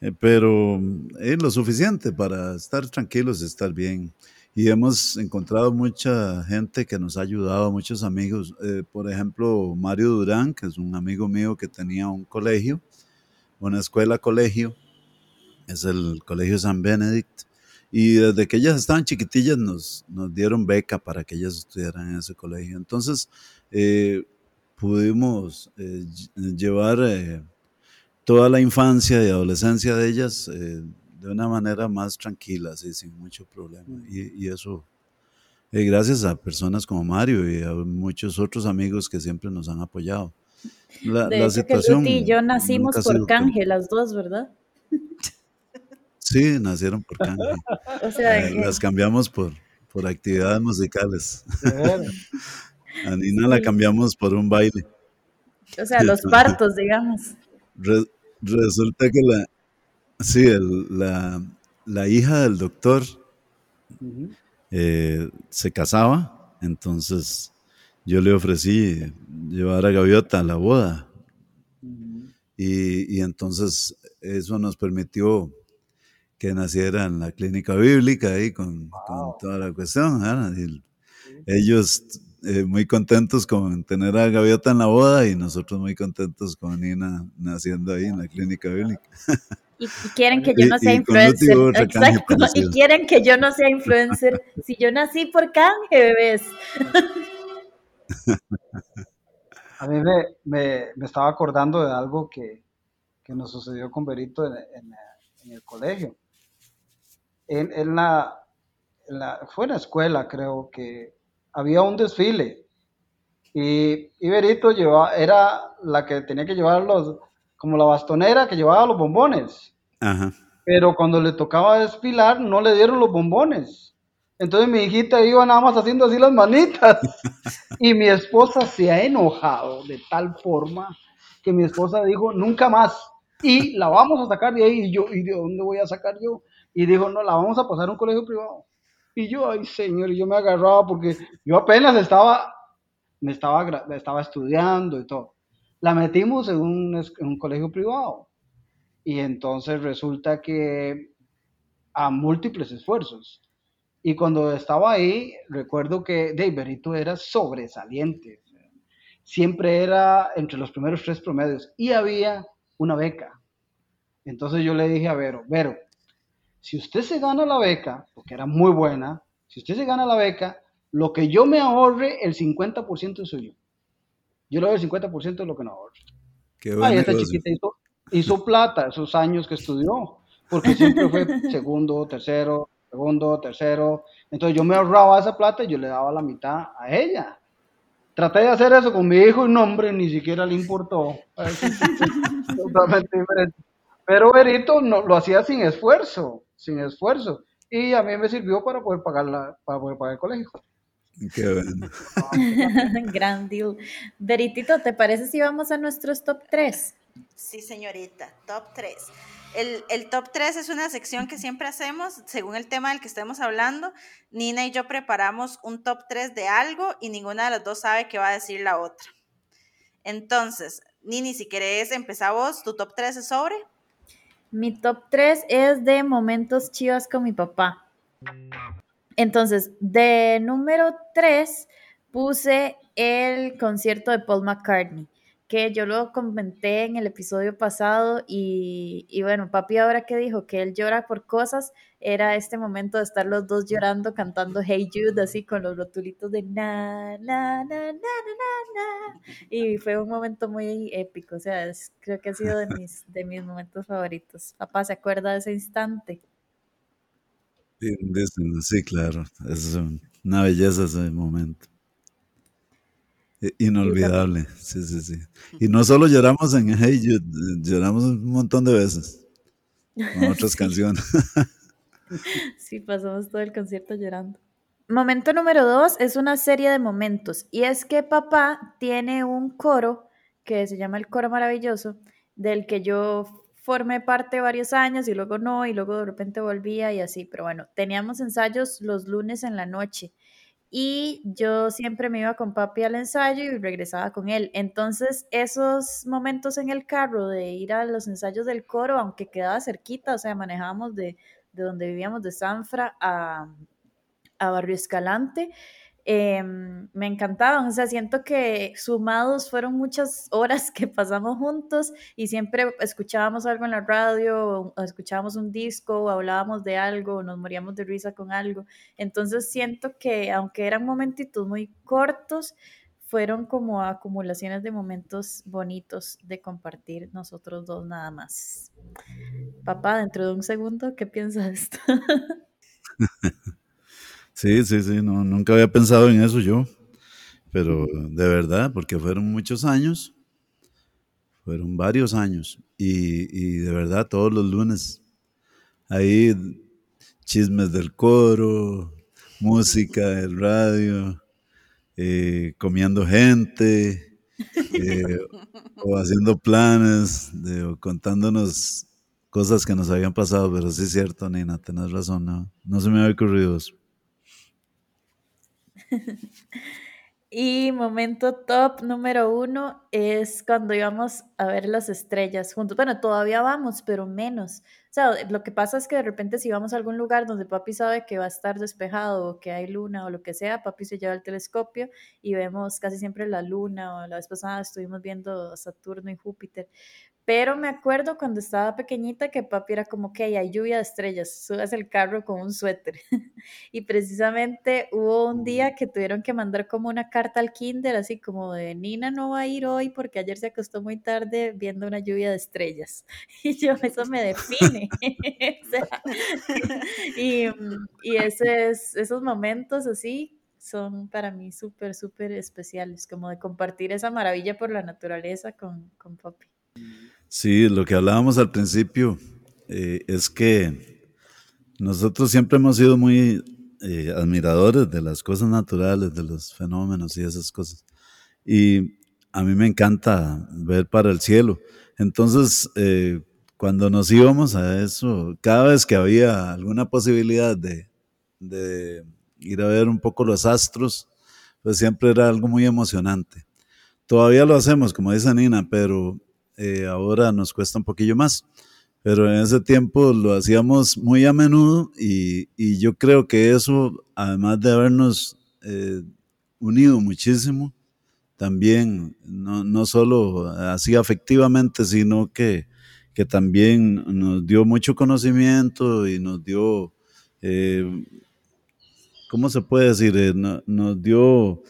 eh, pero es lo suficiente para estar tranquilos, estar bien. Y hemos encontrado mucha gente que nos ha ayudado, muchos amigos. Eh, por ejemplo, Mario Durán, que es un amigo mío que tenía un colegio, una escuela colegio, es el Colegio San Benedict. Y desde que ellas estaban chiquitillas nos, nos dieron beca para que ellas estudiaran en ese colegio. Entonces, eh, pudimos llevar toda la infancia y adolescencia de ellas eh, de una manera más tranquila, así, sin mucho problema. Mm. Y, eso, eh, gracias a personas como Mario y a muchos otros amigos que siempre nos han apoyado. La, de hecho, situación que y yo nacimos por canje, las dos, ¿verdad? Sí, nacieron por canje. o sea, eh, las cambiamos por, por actividades musicales. a Nina la cambiamos por un baile. O sea, los partos, digamos resulta que la, sí, la, la, hija del doctor eh, se casaba, entonces yo le ofrecí llevar a Gaviota a la boda. y, y, entonces eso nos permitió que naciera en la clínica bíblica ahí con, con toda la cuestión. ellos eh, muy contentos con tener a Gaviota en la boda y nosotros muy contentos con Nina naciendo ahí en la clínica bíblica. Y, quieren que yo no sea influencer. Exacto. Y quieren que yo no sea influencer. Si yo nací por canje, bebés. A mí me, estaba acordando de algo que, nos sucedió con Berito en, el colegio. En, la, fue en la escuela, creo que había un desfile y Iberito llevaba, era la que tenía que llevar los, como la bastonera que llevaba los bombones. Pero cuando le tocaba desfilar, no le dieron los bombones. Entonces mi hijita iba nada más haciendo así las manitas. y mi esposa se ha enojado de tal forma que mi esposa dijo, nunca más. Y la vamos a sacar de ahí. Y yo, ¿y de dónde voy a sacar yo? Y dijo, no, la vamos a pasar a un colegio privado. Y yo, ay señor, yo me agarraba porque yo apenas estaba, me estaba, estaba estudiando y todo. La metimos en un, colegio privado. Y entonces resulta que a múltiples esfuerzos. Y cuando estaba ahí, recuerdo que Berito era sobresaliente. Siempre era entre los primeros tres promedios. Y había una beca. Entonces yo le dije a Vero, Vero, si usted se gana la beca, porque era muy buena, si usted se gana la beca, lo que yo me ahorre, el 50% es suyo. Yo le doy el 50% de lo que no ahorre. Qué Ay, esta chiquita hizo, plata esos años que estudió, porque siempre fue segundo, tercero, segundo, tercero. Entonces yo me ahorraba esa plata y yo le daba la mitad a ella. Traté de hacer eso con mi hijo y no, hombre, ni siquiera le importó. Totalmente diferente. Pero Berito no, lo hacía sin esfuerzo sin esfuerzo. Y a mí me sirvió para poder pagar, la, para poder pagar el colegio. Qué bueno. Gran deal. Veritito, ¿te parece si vamos a nuestros top 3? Sí, señorita, top 3. El, el, top 3 es una sección que siempre hacemos según el tema del que estemos hablando. Nina y yo preparamos un top 3 de algo y ninguna de las dos sabe qué va a decir la otra. Entonces, Nini, si querés, empezar vos. ¿Tu top 3 es sobre? Mi top 3 es de momentos chivas con mi papá. Entonces, de número 3 puse el concierto de Paul McCartney, que yo lo comenté en el episodio pasado y, bueno, papi ahora que dijo que él llora por cosas, era este momento de estar los dos llorando, cantando Hey Jude, así con los rotulitos de na, na, na, na, na, na, Y fue un momento muy épico, o sea, creo que ha sido de mis, de mis momentos favoritos. Papá, ¿se acuerda de ese instante? Sí, sí claro, es una belleza ese momento. Inolvidable, sí, sí, sí. Y no solo lloramos en Hey Jude, lloramos un montón de veces con otras canciones. sí, pasamos todo el concierto llorando. Momento número dos es una serie de momentos y es que papá tiene un coro que se llama el Coro Maravilloso, del que yo formé parte varios años y luego no, y luego de repente volvía y así, pero bueno, teníamos ensayos los lunes en la noche y yo siempre me iba con papi al ensayo y regresaba con él. Entonces, esos momentos en el carro de ir a los ensayos del coro, aunque quedaba cerquita, o sea, manejábamos de, donde vivíamos, de Sanfra a, a Barrio Escalante, Em, me encantaban, o sea, siento que sumados fueron muchas horas que pasamos juntos y siempre escuchábamos algo en la radio, o escuchábamos un disco, o hablábamos de algo, o nos moríamos de risa con algo. Entonces siento que aunque eran momentitos muy cortos, fueron como acumulaciones de momentos bonitos de compartir nosotros dos nada más. Papá, dentro de un segundo, ¿qué piensas? Sí, sí, sí, no, nunca había pensado en eso yo, pero de verdad, porque fueron muchos años, fueron varios años, y, de verdad todos los lunes, ahí chismes del coro, música del radio, eh, comiendo gente, eh, o haciendo planes, o contándonos cosas que nos habían pasado, pero sí es cierto, Nina, tenés razón, no, no se me había ocurrido eso. y momento top número uno es cuando íbamos a ver las estrellas juntos. Bueno, todavía vamos, pero menos. O sea, lo que pasa es que de repente si vamos a algún lugar donde papi sabe que va a estar despejado o que hay luna o lo que sea, papi se lleva el telescopio y vemos casi siempre la luna o la vez pasada estuvimos viendo Saturno y Júpiter. Pero me acuerdo cuando estaba pequeñita que papi era como que hay lluvia de estrellas, subas el carro con un suéter. y precisamente hubo un día que tuvieron que mandar como una carta al kinder, así como de Nina no va a ir hoy porque ayer se acostó muy tarde viendo una lluvia de estrellas. Y yo, eso me define. y, y ese es, esos momentos así son para mí súper, súper especiales, como de compartir esa maravilla por la naturaleza con, con papi. Sí, lo que hablábamos al principio eh, es que nosotros siempre hemos sido muy eh, admiradores de las cosas naturales, de los fenómenos y esas cosas. Y a mí me encanta ver para el cielo. Entonces, eh, cuando nos íbamos a eso, cada vez que había alguna posibilidad de, de ir a ver un poco los astros, pues siempre era algo muy emocionante. Todavía lo hacemos, como dice Nina, pero eh, ahora nos cuesta un poquillo más, pero en ese tiempo lo hacíamos muy a menudo y, yo creo que eso, además de habernos eh, unido muchísimo, también no, solo así afectivamente, sino que, que, también nos dio mucho conocimiento y nos dio, eh, ¿cómo se puede decir? nos dio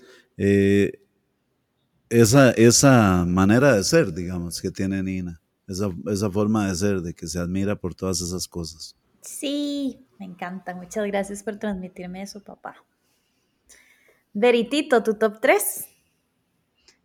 esa, esa manera de ser, digamos, que tiene Nina, esa, esa forma de ser, de que se admira por todas esas cosas. Sí, me encanta. Muchas gracias por transmitirme eso, papá. Veritito, ¿tu top 3?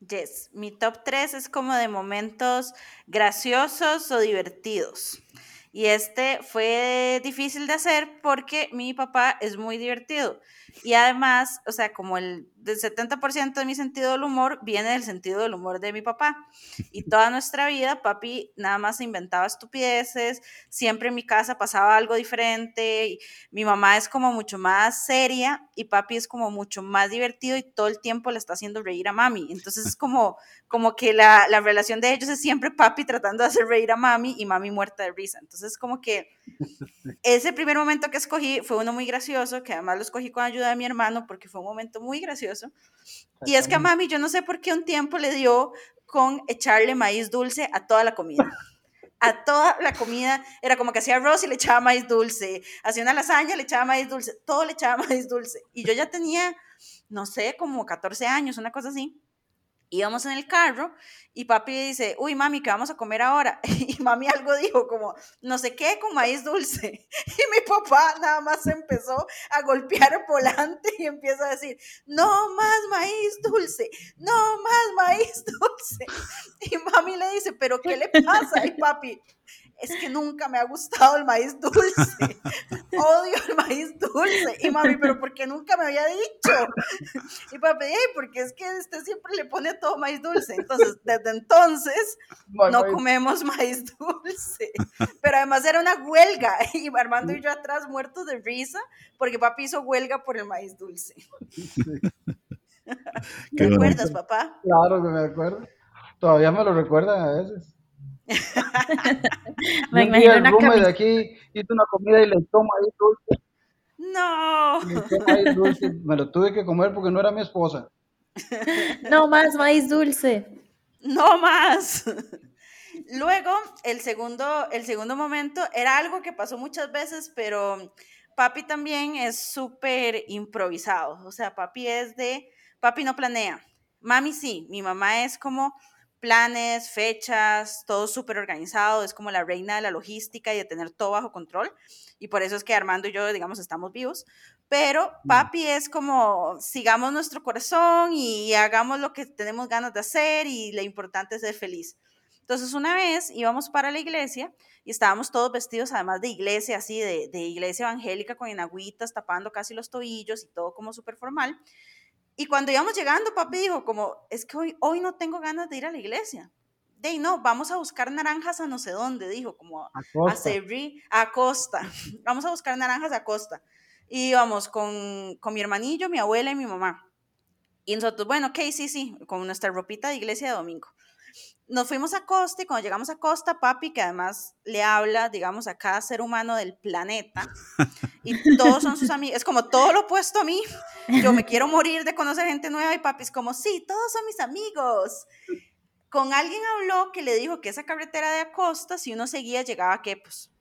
Yes, mi top 3 es como de momentos graciosos o divertidos. Y este fue difícil de hacer porque mi papá es muy divertido. Y además, o sea, como el del 70% de mi sentido del humor viene del sentido del humor de mi papá. Y toda nuestra vida, papi nada más inventaba estupideces, siempre en mi casa pasaba algo diferente, y mi mamá es como mucho más seria y papi es como mucho más divertido y todo el tiempo le está haciendo reír a mami. Entonces es como, como que la, la relación de ellos es siempre papi tratando de hacer reír a mami y mami muerta de risa. Entonces como que ese primer momento que escogí fue uno muy gracioso, que además lo escogí con ayuda de mi hermano porque fue un momento muy gracioso delicioso. Y es que a mami, yo no sé por qué un tiempo le dio con echarle maíz dulce a toda la comida. A toda la comida, era como que hacía arroz y le echaba maíz dulce, hacía una lasaña, le echaba maíz dulce, todo le echaba maíz dulce. Y yo ya tenía, no sé, como 14 años, una cosa así íbamos en el carro y papi dice, uy, mami, ¿qué vamos a comer ahora? Y mami algo dijo como, no sé qué, con maíz dulce. Y mi papá nada más empezó a golpear volante y empieza a decir, no más maíz dulce, no más maíz dulce. Y mami le dice, pero ¿qué le pasa? Y papi, es que nunca me ha gustado el maíz dulce. Odio el maíz dulce. Y mami, pero ¿por qué nunca me había dicho? Y papi, porque es que usted siempre le pone todo maíz dulce. Entonces, desde entonces, no comemos maíz dulce. Pero además era una huelga. Y Armando y yo atrás muertos de risa, porque papi hizo huelga por el maíz dulce. ¿Te acuerdas, papá? Claro que me acuerdo. Todavía me lo recuerdan a veces. me imagino una camisa. de aquí hizo una comida y le toma ahí dulce. No. dulce. Me lo tuve que comer porque no era mi esposa. No más maíz dulce. No más. Luego, el segundo, el segundo momento era algo que pasó muchas veces, pero papi también es súper improvisado. O sea, papi es de, papi no planea. Mami sí, mi mamá es como, planes, fechas, todo súper organizado, es como la reina de la logística y de tener todo bajo control. Y por eso es que Armando y yo, digamos, estamos vivos. Pero mm. papi es como, sigamos nuestro corazón y hagamos lo que tenemos ganas de hacer y lo importante es ser feliz. Entonces una vez íbamos para la iglesia y estábamos todos vestidos además de iglesia, así de, de iglesia evangélica con enagüitas, tapando casi los tobillos y todo como súper formal. Y cuando íbamos llegando, papi dijo como, es que hoy, hoy no tengo ganas de ir a la iglesia. De no, vamos a buscar naranjas a no sé dónde, dijo, como a, a a Costa. vamos a buscar naranjas a Costa. Y íbamos con, con mi hermanillo, mi abuela y mi mamá. Y nosotros, bueno, ok, sí, sí, con nuestra ropita de iglesia de domingo nos fuimos a Costa y cuando llegamos a Costa, papi, que además le habla, digamos, a cada ser humano del planeta, y todos son sus amigos, es como todo lo opuesto a mí, yo me quiero morir de conocer gente nueva y papi es como, sí, todos son mis amigos. Con alguien habló que le dijo que esa carretera de Acosta, si uno seguía, llegaba a Quepos,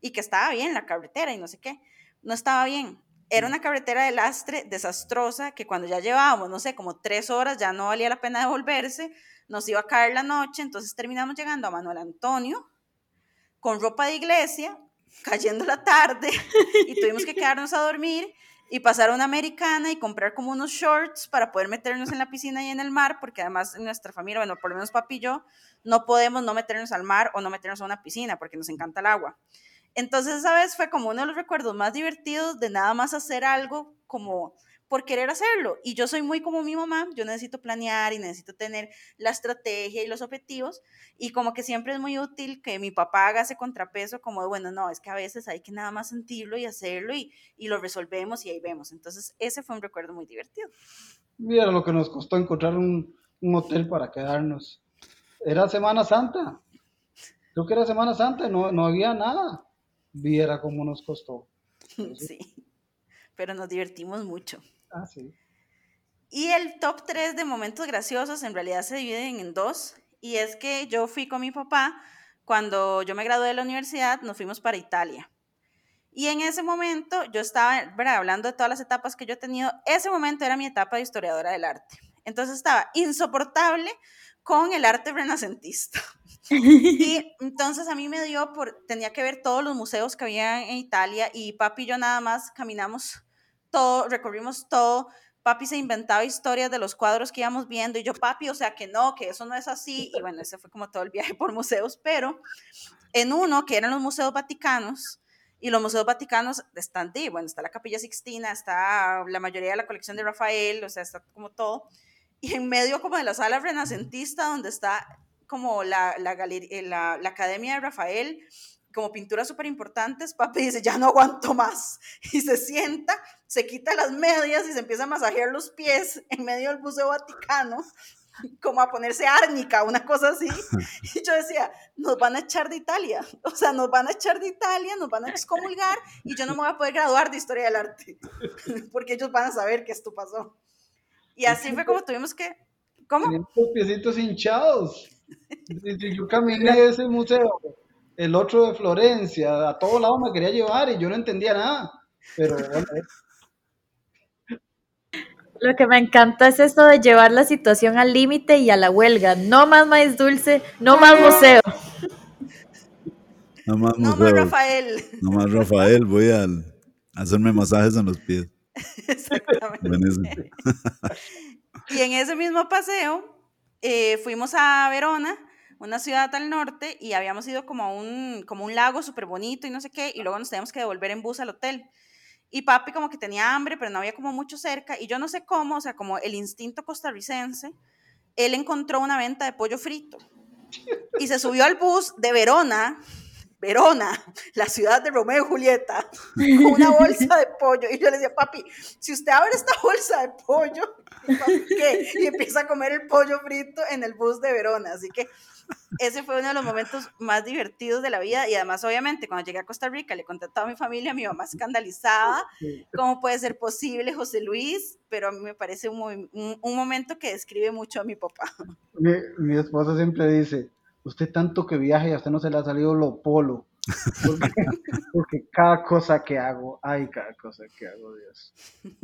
y que estaba bien la carretera y no sé qué, no estaba bien. Era una carretera de lastre desastrosa que cuando ya llevábamos, no sé, como tres horas, ya no valía la pena devolverse, nos iba a caer la noche, entonces terminamos llegando a Manuel Antonio con ropa de iglesia, cayendo la tarde y tuvimos que quedarnos a dormir y pasar a una americana y comprar como unos shorts para poder meternos en la piscina y en el mar, porque además en nuestra familia, bueno, por lo menos papi y yo, no podemos no meternos al mar o no meternos a una piscina porque nos encanta el agua. Entonces esa vez fue como uno de los recuerdos más divertidos de nada más hacer algo como por querer hacerlo. Y yo soy muy como mi mamá, yo necesito planear y necesito tener la estrategia y los objetivos. Y como que siempre es muy útil que mi papá haga ese contrapeso como de, bueno, no, es que a veces hay que nada más sentirlo y hacerlo y, y lo resolvemos y ahí vemos. Entonces ese fue un recuerdo muy divertido. Mira lo que nos costó encontrar un, un hotel para quedarnos. Era Semana Santa. Creo que era Semana Santa, no, no había nada. Viera cómo nos costó. Sí, pero nos divertimos mucho. Ah, sí. Y el top 3 de momentos graciosos en realidad se dividen en dos. Y es que yo fui con mi papá, cuando yo me gradué de la universidad, nos fuimos para Italia. Y en ese momento yo estaba, ¿verdad? hablando de todas las etapas que yo he tenido, ese momento era mi etapa de historiadora del arte. Entonces estaba insoportable con el arte renacentista. Y entonces a mí me dio por, tenía que ver todos los museos que había en Italia y papi y yo nada más caminamos todo, recorrimos todo. Papi se inventaba historias de los cuadros que íbamos viendo y yo, papi, o sea que no, que eso no es así. Y bueno, ese fue como todo el viaje por museos, pero en uno que eran los museos vaticanos, y los museos vaticanos están, de, bueno, está la Capilla Sixtina, está la mayoría de la colección de Rafael, o sea, está como todo. Y en medio como de la sala renacentista, donde está como la, la, galería, la, la Academia de Rafael, como pinturas súper importantes, papi dice, ya no aguanto más. Y se sienta, se quita las medias y se empieza a masajear los pies en medio del Museo Vaticano, como a ponerse árnica, una cosa así. Y yo decía, nos van a echar de Italia, o sea, nos van a echar de Italia, nos van a excomulgar y yo no me voy a poder graduar de Historia del Arte, porque ellos van a saber que esto pasó. Y así fue como tuvimos que... ¿Cómo? Los piecitos hinchados. Yo caminé ese museo, el otro de Florencia, a todos lados me quería llevar y yo no entendía nada. Pero bueno, Lo que me encanta es esto de llevar la situación al límite y a la huelga. No más maíz dulce, no más museo. No más museo, no, Rafael. no más Rafael, voy a hacerme masajes en los pies. Exactamente. Buenísimo. Y en ese mismo paseo eh, fuimos a Verona, una ciudad al norte, y habíamos ido como a un, como un lago súper bonito y no sé qué, y luego nos teníamos que devolver en bus al hotel. Y papi como que tenía hambre, pero no había como mucho cerca, y yo no sé cómo, o sea, como el instinto costarricense, él encontró una venta de pollo frito. Y se subió al bus de Verona, Verona, la ciudad de Romeo y Julieta, con una bolsa de pollo. Y yo le decía, papi, si usted abre esta bolsa de pollo, ¿qué? Y empieza a comer el pollo frito en el bus de Verona. Así que ese fue uno de los momentos más divertidos de la vida. Y además, obviamente, cuando llegué a Costa Rica, le conté a toda mi familia, mi mamá escandalizada, ¿cómo puede ser posible, José Luis? Pero a mí me parece un, un- un momento que describe mucho a mi papá. mi, mi esposa siempre dice, usted tanto que viaja y a usted no se le ha salido lo polo. Porque, porque cada cosa que hago, ay, cada cosa que hago, Dios.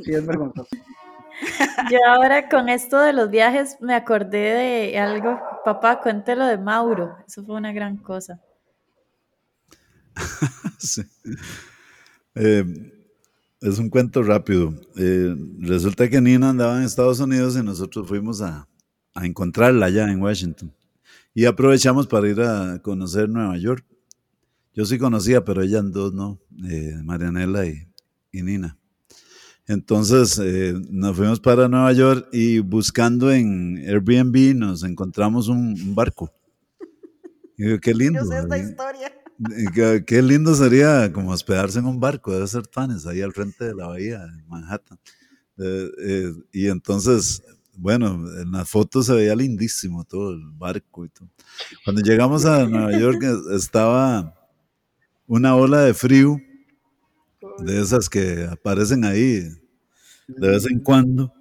Sí, es vergonzoso. Yo ahora con esto de los viajes me acordé de algo. Papá, cuéntelo de Mauro. Eso fue una gran cosa. Sí. Eh, es un cuento rápido. Eh, resulta que Nina andaba en Estados Unidos y nosotros fuimos a, a encontrarla allá en Washington. Y aprovechamos para ir a conocer Nueva York. Yo sí conocía, pero ellas dos no, eh, Marianela y, y Nina. Entonces eh, nos fuimos para Nueva York y buscando en Airbnb nos encontramos un, un barco. Y digo, qué lindo. Yo sé esta historia. Qué, qué lindo sería como hospedarse en un barco, debe ser Tanes, ahí al frente de la bahía de Manhattan. Eh, eh, y entonces, bueno, en las fotos se veía lindísimo todo el barco y todo. Cuando llegamos a Nueva York eh, estaba una ola de frío, de esas que aparecen ahí de vez en cuando,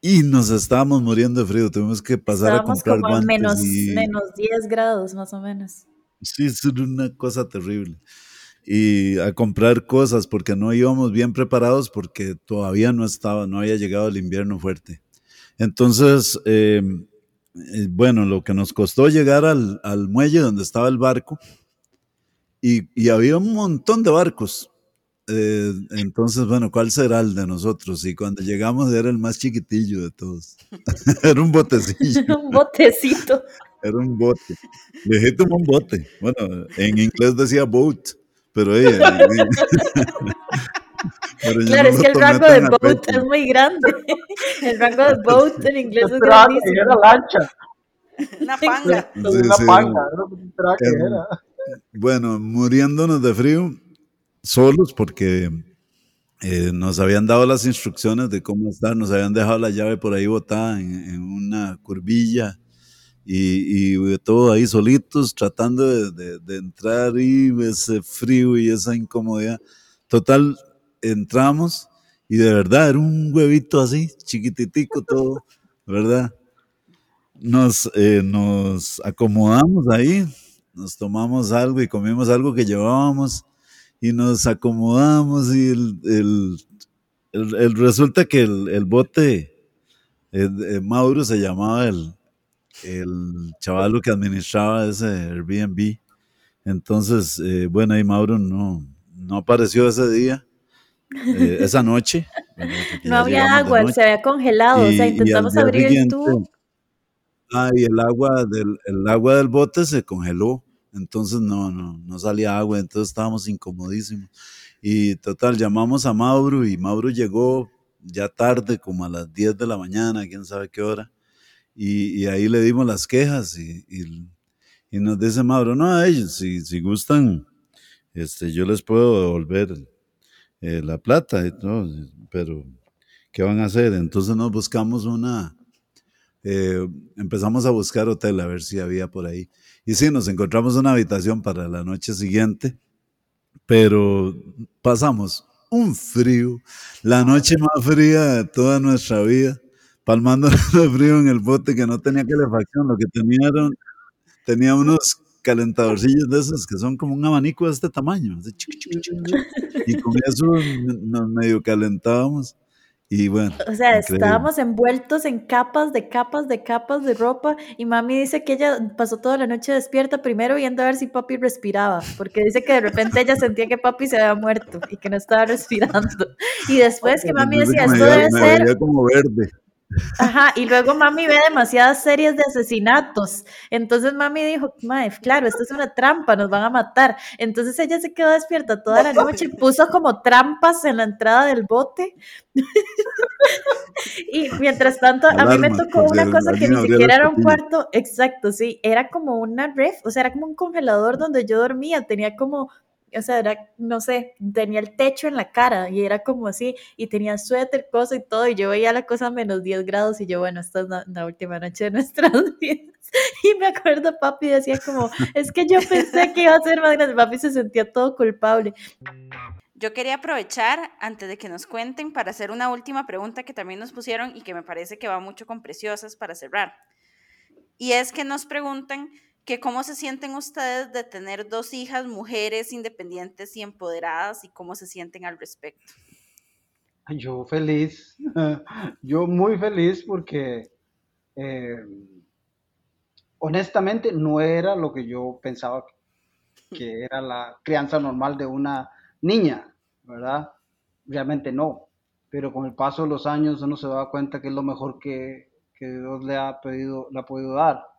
y nos estábamos muriendo de frío, tuvimos que pasar a comprar como guantes menos, y... menos 10 grados más o menos. Sí, es una cosa terrible. Y a comprar cosas porque no íbamos bien preparados porque todavía no estaba, no había llegado el invierno fuerte. Entonces, eh, eh, bueno, lo que nos costó llegar al, al muelle donde estaba el barco y, y había un montón de barcos. Eh, entonces, bueno, ¿cuál será el de nosotros? Y cuando llegamos era el más chiquitillo de todos. era un botecillo. un botecito. Era un bote. Legítimo un bote. Bueno, en inglés decía boat, pero ella. Claro, es que el rango de boat es muy grande. El rango de boat en inglés es grandísimo. dijera lancha. Una panga. Sí, una sí. panga, era que Em. Bueno, muriéndonos de frío, solos, porque eh, nos habían dado las instrucciones de cómo estar, nos habían dejado la llave por ahí botada en, en una curvilla y, y todo ahí solitos, tratando de, de- de entrar y ese frío y esa incomodidad. Total, entramos y de verdad era un huevito así, chiquititico todo, ¿verdad? Nos, eh, nos acomodamos ahí, nos tomamos algo y comimos algo que llevábamos y nos acomodamos y el, el- el- resulta que el, bote, Mauro se llamaba el, el chavalo que administraba ese Airbnb. Entonces, eh, bueno, ahí Mauro no, no apareció ese día, eh, esa noche. No había agua, noche. se había congelado. o sea, Y- y al intentamos abrir el tubo. Ah, y el agua del, el agua del bote se congeló, entonces no, no, no salía agua, entonces estábamos incomodísimos. Y total, llamamos a Mauro y Mauro llegó ya tarde, como a las 10 de la mañana, quién sabe qué hora, y, y ahí le dimos las quejas y, y- y nos dice Mauro, no, ellos, si, si gustan, este, yo les puedo devolver eh, la plata todo, pero ¿qué van a hacer? Entonces nos buscamos una, eh, empezamos a buscar hotel a ver si había por ahí. Y sí, nos encontramos una habitación para la noche siguiente, pero pasamos un frío, la noche más fría de toda nuestra vida, palmando el frío en el bote que no tenía calefacción, lo que tenía, tenía unos calentadorcillos de esos que son como un abanico de este tamaño. y con eso nos medio calentábamos. Y bueno. O sea, estábamos envueltos en capas de capas de capas de ropa y mami dice que ella pasó toda la noche despierta primero viendo a ver si papi respiraba, porque dice que de repente ella sentía que papi se había muerto y que no estaba respirando. Y después que mami decía, esto debe ser... como verde. Ajá, y luego mami ve demasiadas series de asesinatos. Entonces mami dijo, claro, esto es una trampa, nos van a matar. Entonces ella se quedó despierta toda la noche, puso como trampas en la entrada del bote. y mientras tanto, a mí me tocó una cosa que ni siquiera era un cuarto, exacto, sí, era como una ref, o sea, era como un congelador donde yo dormía, tenía como o sea, era, no sé, tenía el techo en la cara y era como así, y tenía suéter, cosa y todo, y yo veía la cosa a menos 10 grados y yo, bueno, esta es la, última noche de nuestras vidas. Y me acuerdo, papi decía como, es que yo pensé que iba a ser más grande, papi se sentía todo culpable. Yo quería aprovechar, antes de que nos cuenten, para hacer una última pregunta que también nos pusieron y que me parece que va mucho con preciosas para cerrar. Y es que nos preguntan que cómo se sienten ustedes de tener dos hijas, mujeres independientes y empoderadas y cómo se sienten al respecto. Yo feliz, yo muy feliz porque eh, honestamente no era lo que yo pensaba que era la crianza normal de una niña, ¿verdad? Realmente no, pero con el paso de los años uno se da cuenta que es lo mejor que, que Dios le ha, pedido, le ha podido dar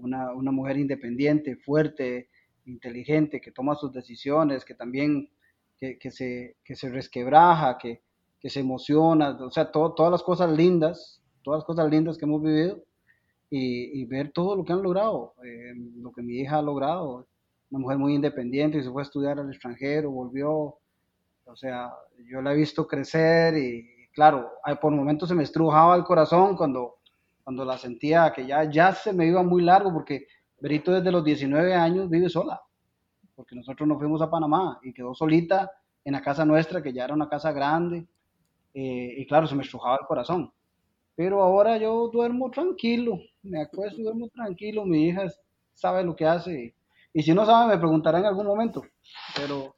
una, una, mujer independiente, fuerte, inteligente, que toma sus decisiones, que también que, que se, que se resquebraja, que, que se emociona, o sea, todas las cosas lindas, todas las cosas lindas que hemos vivido y, y ver todo lo que han logrado, eh, lo que mi hija ha logrado, una mujer muy independiente y se fue a estudiar al extranjero, volvió, o sea, yo la he visto crecer y, claro, por momentos se me estrujaba el corazón cuando cuando la sentía que ya, ya se me iba muy largo, porque Berito desde los 19 años vive sola, porque nosotros nos fuimos a Panamá y quedó solita en la casa nuestra, que ya era una casa grande, eh, y claro, se me estrujaba el corazón. Pero ahora yo duermo tranquilo, me acuesto duermo tranquilo, mi hija sabe lo que hace, y, si no sabe me preguntará en algún momento, pero,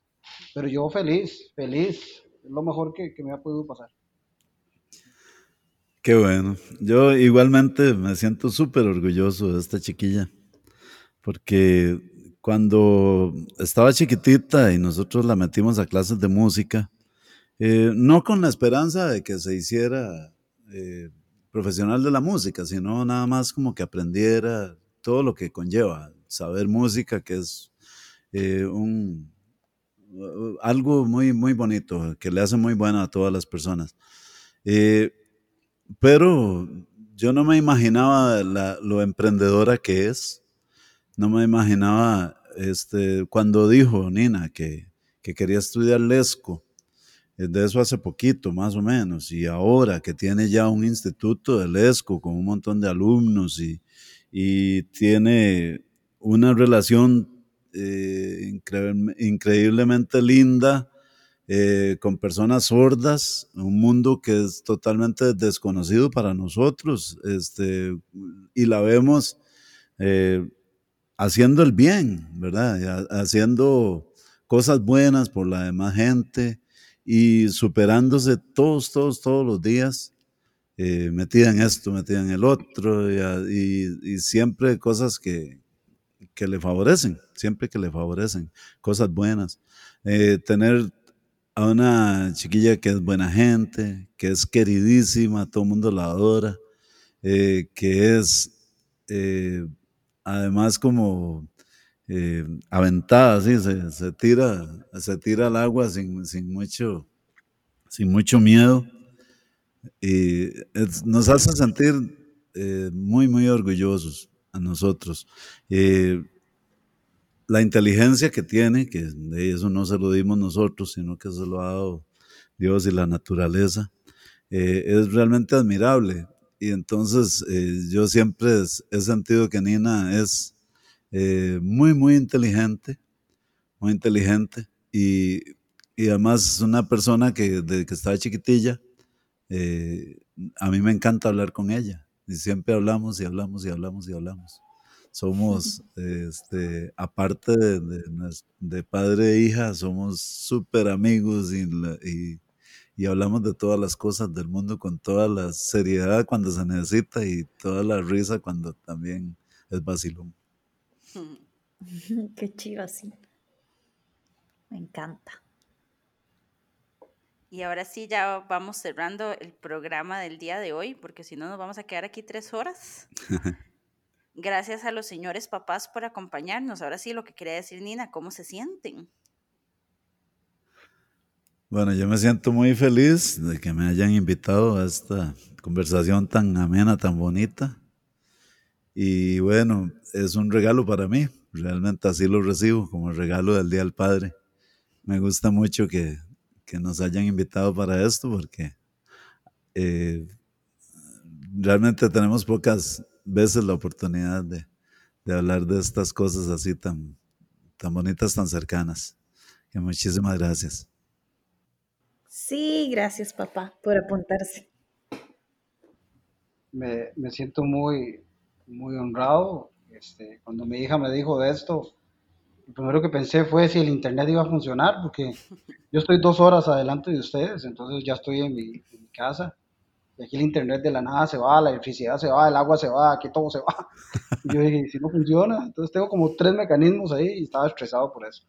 pero yo feliz, feliz, es lo mejor que me ha podido pasar. Qué bueno. Yo igualmente me siento súper orgulloso de esta chiquilla, porque cuando estaba chiquitita y nosotros la metimos a clases de música, eh, no con la esperanza de que se hiciera eh, profesional de la música, sino nada más como que aprendiera todo lo que conlleva saber música, que es eh, un, algo muy, muy bonito, que le hace muy bueno a todas las personas pero yo no me imaginaba lo emprendedora que es. No me imaginaba, este, cuando dijo Nina que, que quería estudiar Lesco, eh, de eso hace poquito más o menos, y ahora que tiene ya un instituto de Lesco con un montón de alumnos y, y tiene una relación eh, increíblemente linda eh, con personas sordas, un mundo que es totalmente desconocido para nosotros, este, y la vemos eh, haciendo el bien, ¿verdad? Haciendo cosas buenas por la demás gente y superándose todos, todos, todos los días, eh, metida en esto, metida en el otro, y, siempre cosas que, que, le favorecen, siempre que le favorecen, cosas buenas. tener a una chiquilla que es buena gente, que es queridísima, todo el mundo la adora, eh, que es eh, además como eh, aventada, ¿sí? se, tira, se tira al agua sin, mucho, sin mucho miedo y nos hace sentir muy, muy orgullosos a nosotros la inteligencia que tiene, que de eso no se lo dimos nosotros, sino que se lo ha dado Dios y la naturaleza, eh, es realmente admirable. Y entonces eh, yo siempre he sentido que Nina es eh, muy, muy inteligente, muy inteligente y, y, además es una persona que desde que estaba chiquitilla a mí me encanta hablar con ella. Y siempre hablamos y hablamos y hablamos y hablamos. Somos, este, aparte de, de, padre e hija, somos súper amigos y, y, y, hablamos de todas las cosas del mundo con toda la seriedad cuando se necesita y toda la risa cuando también es vacilón. Qué chido así. Me encanta. Y ahora sí, ya vamos cerrando el programa del día de hoy, porque si no nos vamos a quedar aquí tres horas. Gracias a los señores papás por acompañarnos. Ahora sí, lo que quería decir Nina, ¿cómo se sienten? Bueno, yo me siento muy feliz de que me hayan invitado a esta conversación tan amena, tan bonita. Y bueno, es un regalo para mí. Realmente así lo recibo, como regalo del Día del Padre. Me gusta mucho que que nos hayan invitado para esto, porque eh, realmente tenemos pocas veces la oportunidad de, de, hablar de estas cosas así tan, tan bonitas, tan cercanas. Que muchísimas gracias. Sí, gracias papá por apuntarse. Me, me siento muy, muy honrado. Este, cuando mi hija me dijo de esto, lo primero que pensé fue si el internet iba a funcionar, porque yo estoy dos horas adelante de ustedes, entonces ya estoy en mi, casa. Y aquí el internet de la nada se va, la electricidad se va, el agua se va, aquí todo se va. Y yo dije, si no funciona, entonces tengo como tres mecanismos ahí y estaba estresado por eso.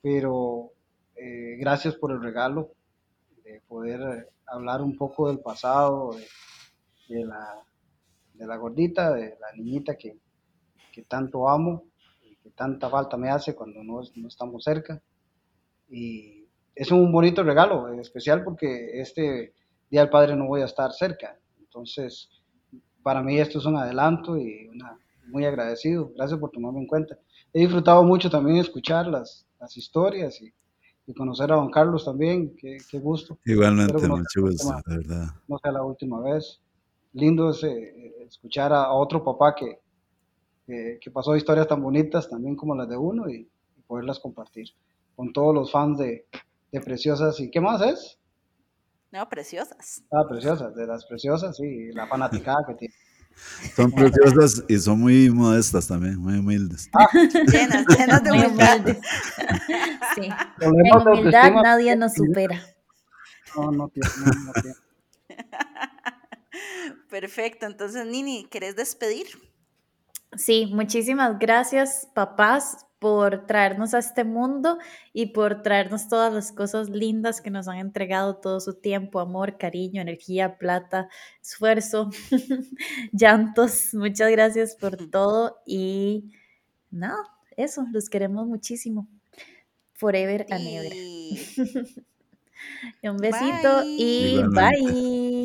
Pero eh, gracias por el regalo de poder eh, hablar un poco del pasado, de, la, de la gordita, de la niñita que, que tanto amo tanta falta me hace cuando no, no estamos cerca. Y es un bonito regalo, especial porque este Día del Padre no voy a estar cerca. Entonces, para mí esto es un adelanto y una, muy agradecido. Gracias por tomarme en cuenta. He disfrutado mucho también escuchar las, las historias y, y, conocer a don Carlos también. Qué, qué gusto. Igualmente, mucho gusto, la verdad. No sea la última vez. Lindo es eh, escuchar a, otro papá que, que, pasó historias tan bonitas también como las de uno y, poderlas compartir con todos los fans de, de, Preciosas. ¿Y qué más es? No, Preciosas. Ah, Preciosas, de las Preciosas, sí, la fanaticada que tiene. Son preciosas y son muy modestas también, muy humildes. Ah. llenas, llenas de humildad. sí. En humildad nadie nos supera. No, no tiene, no, no tiene. Perfecto, entonces Nini, ¿querés despedir? Sí, muchísimas gracias, papás, por traernos a este mundo y por traernos todas las cosas lindas que nos han entregado todo su tiempo, amor, cariño, energía, plata, esfuerzo, llantos. Muchas gracias por todo y no, eso, los queremos muchísimo. Forever and ever. Un besito y bye.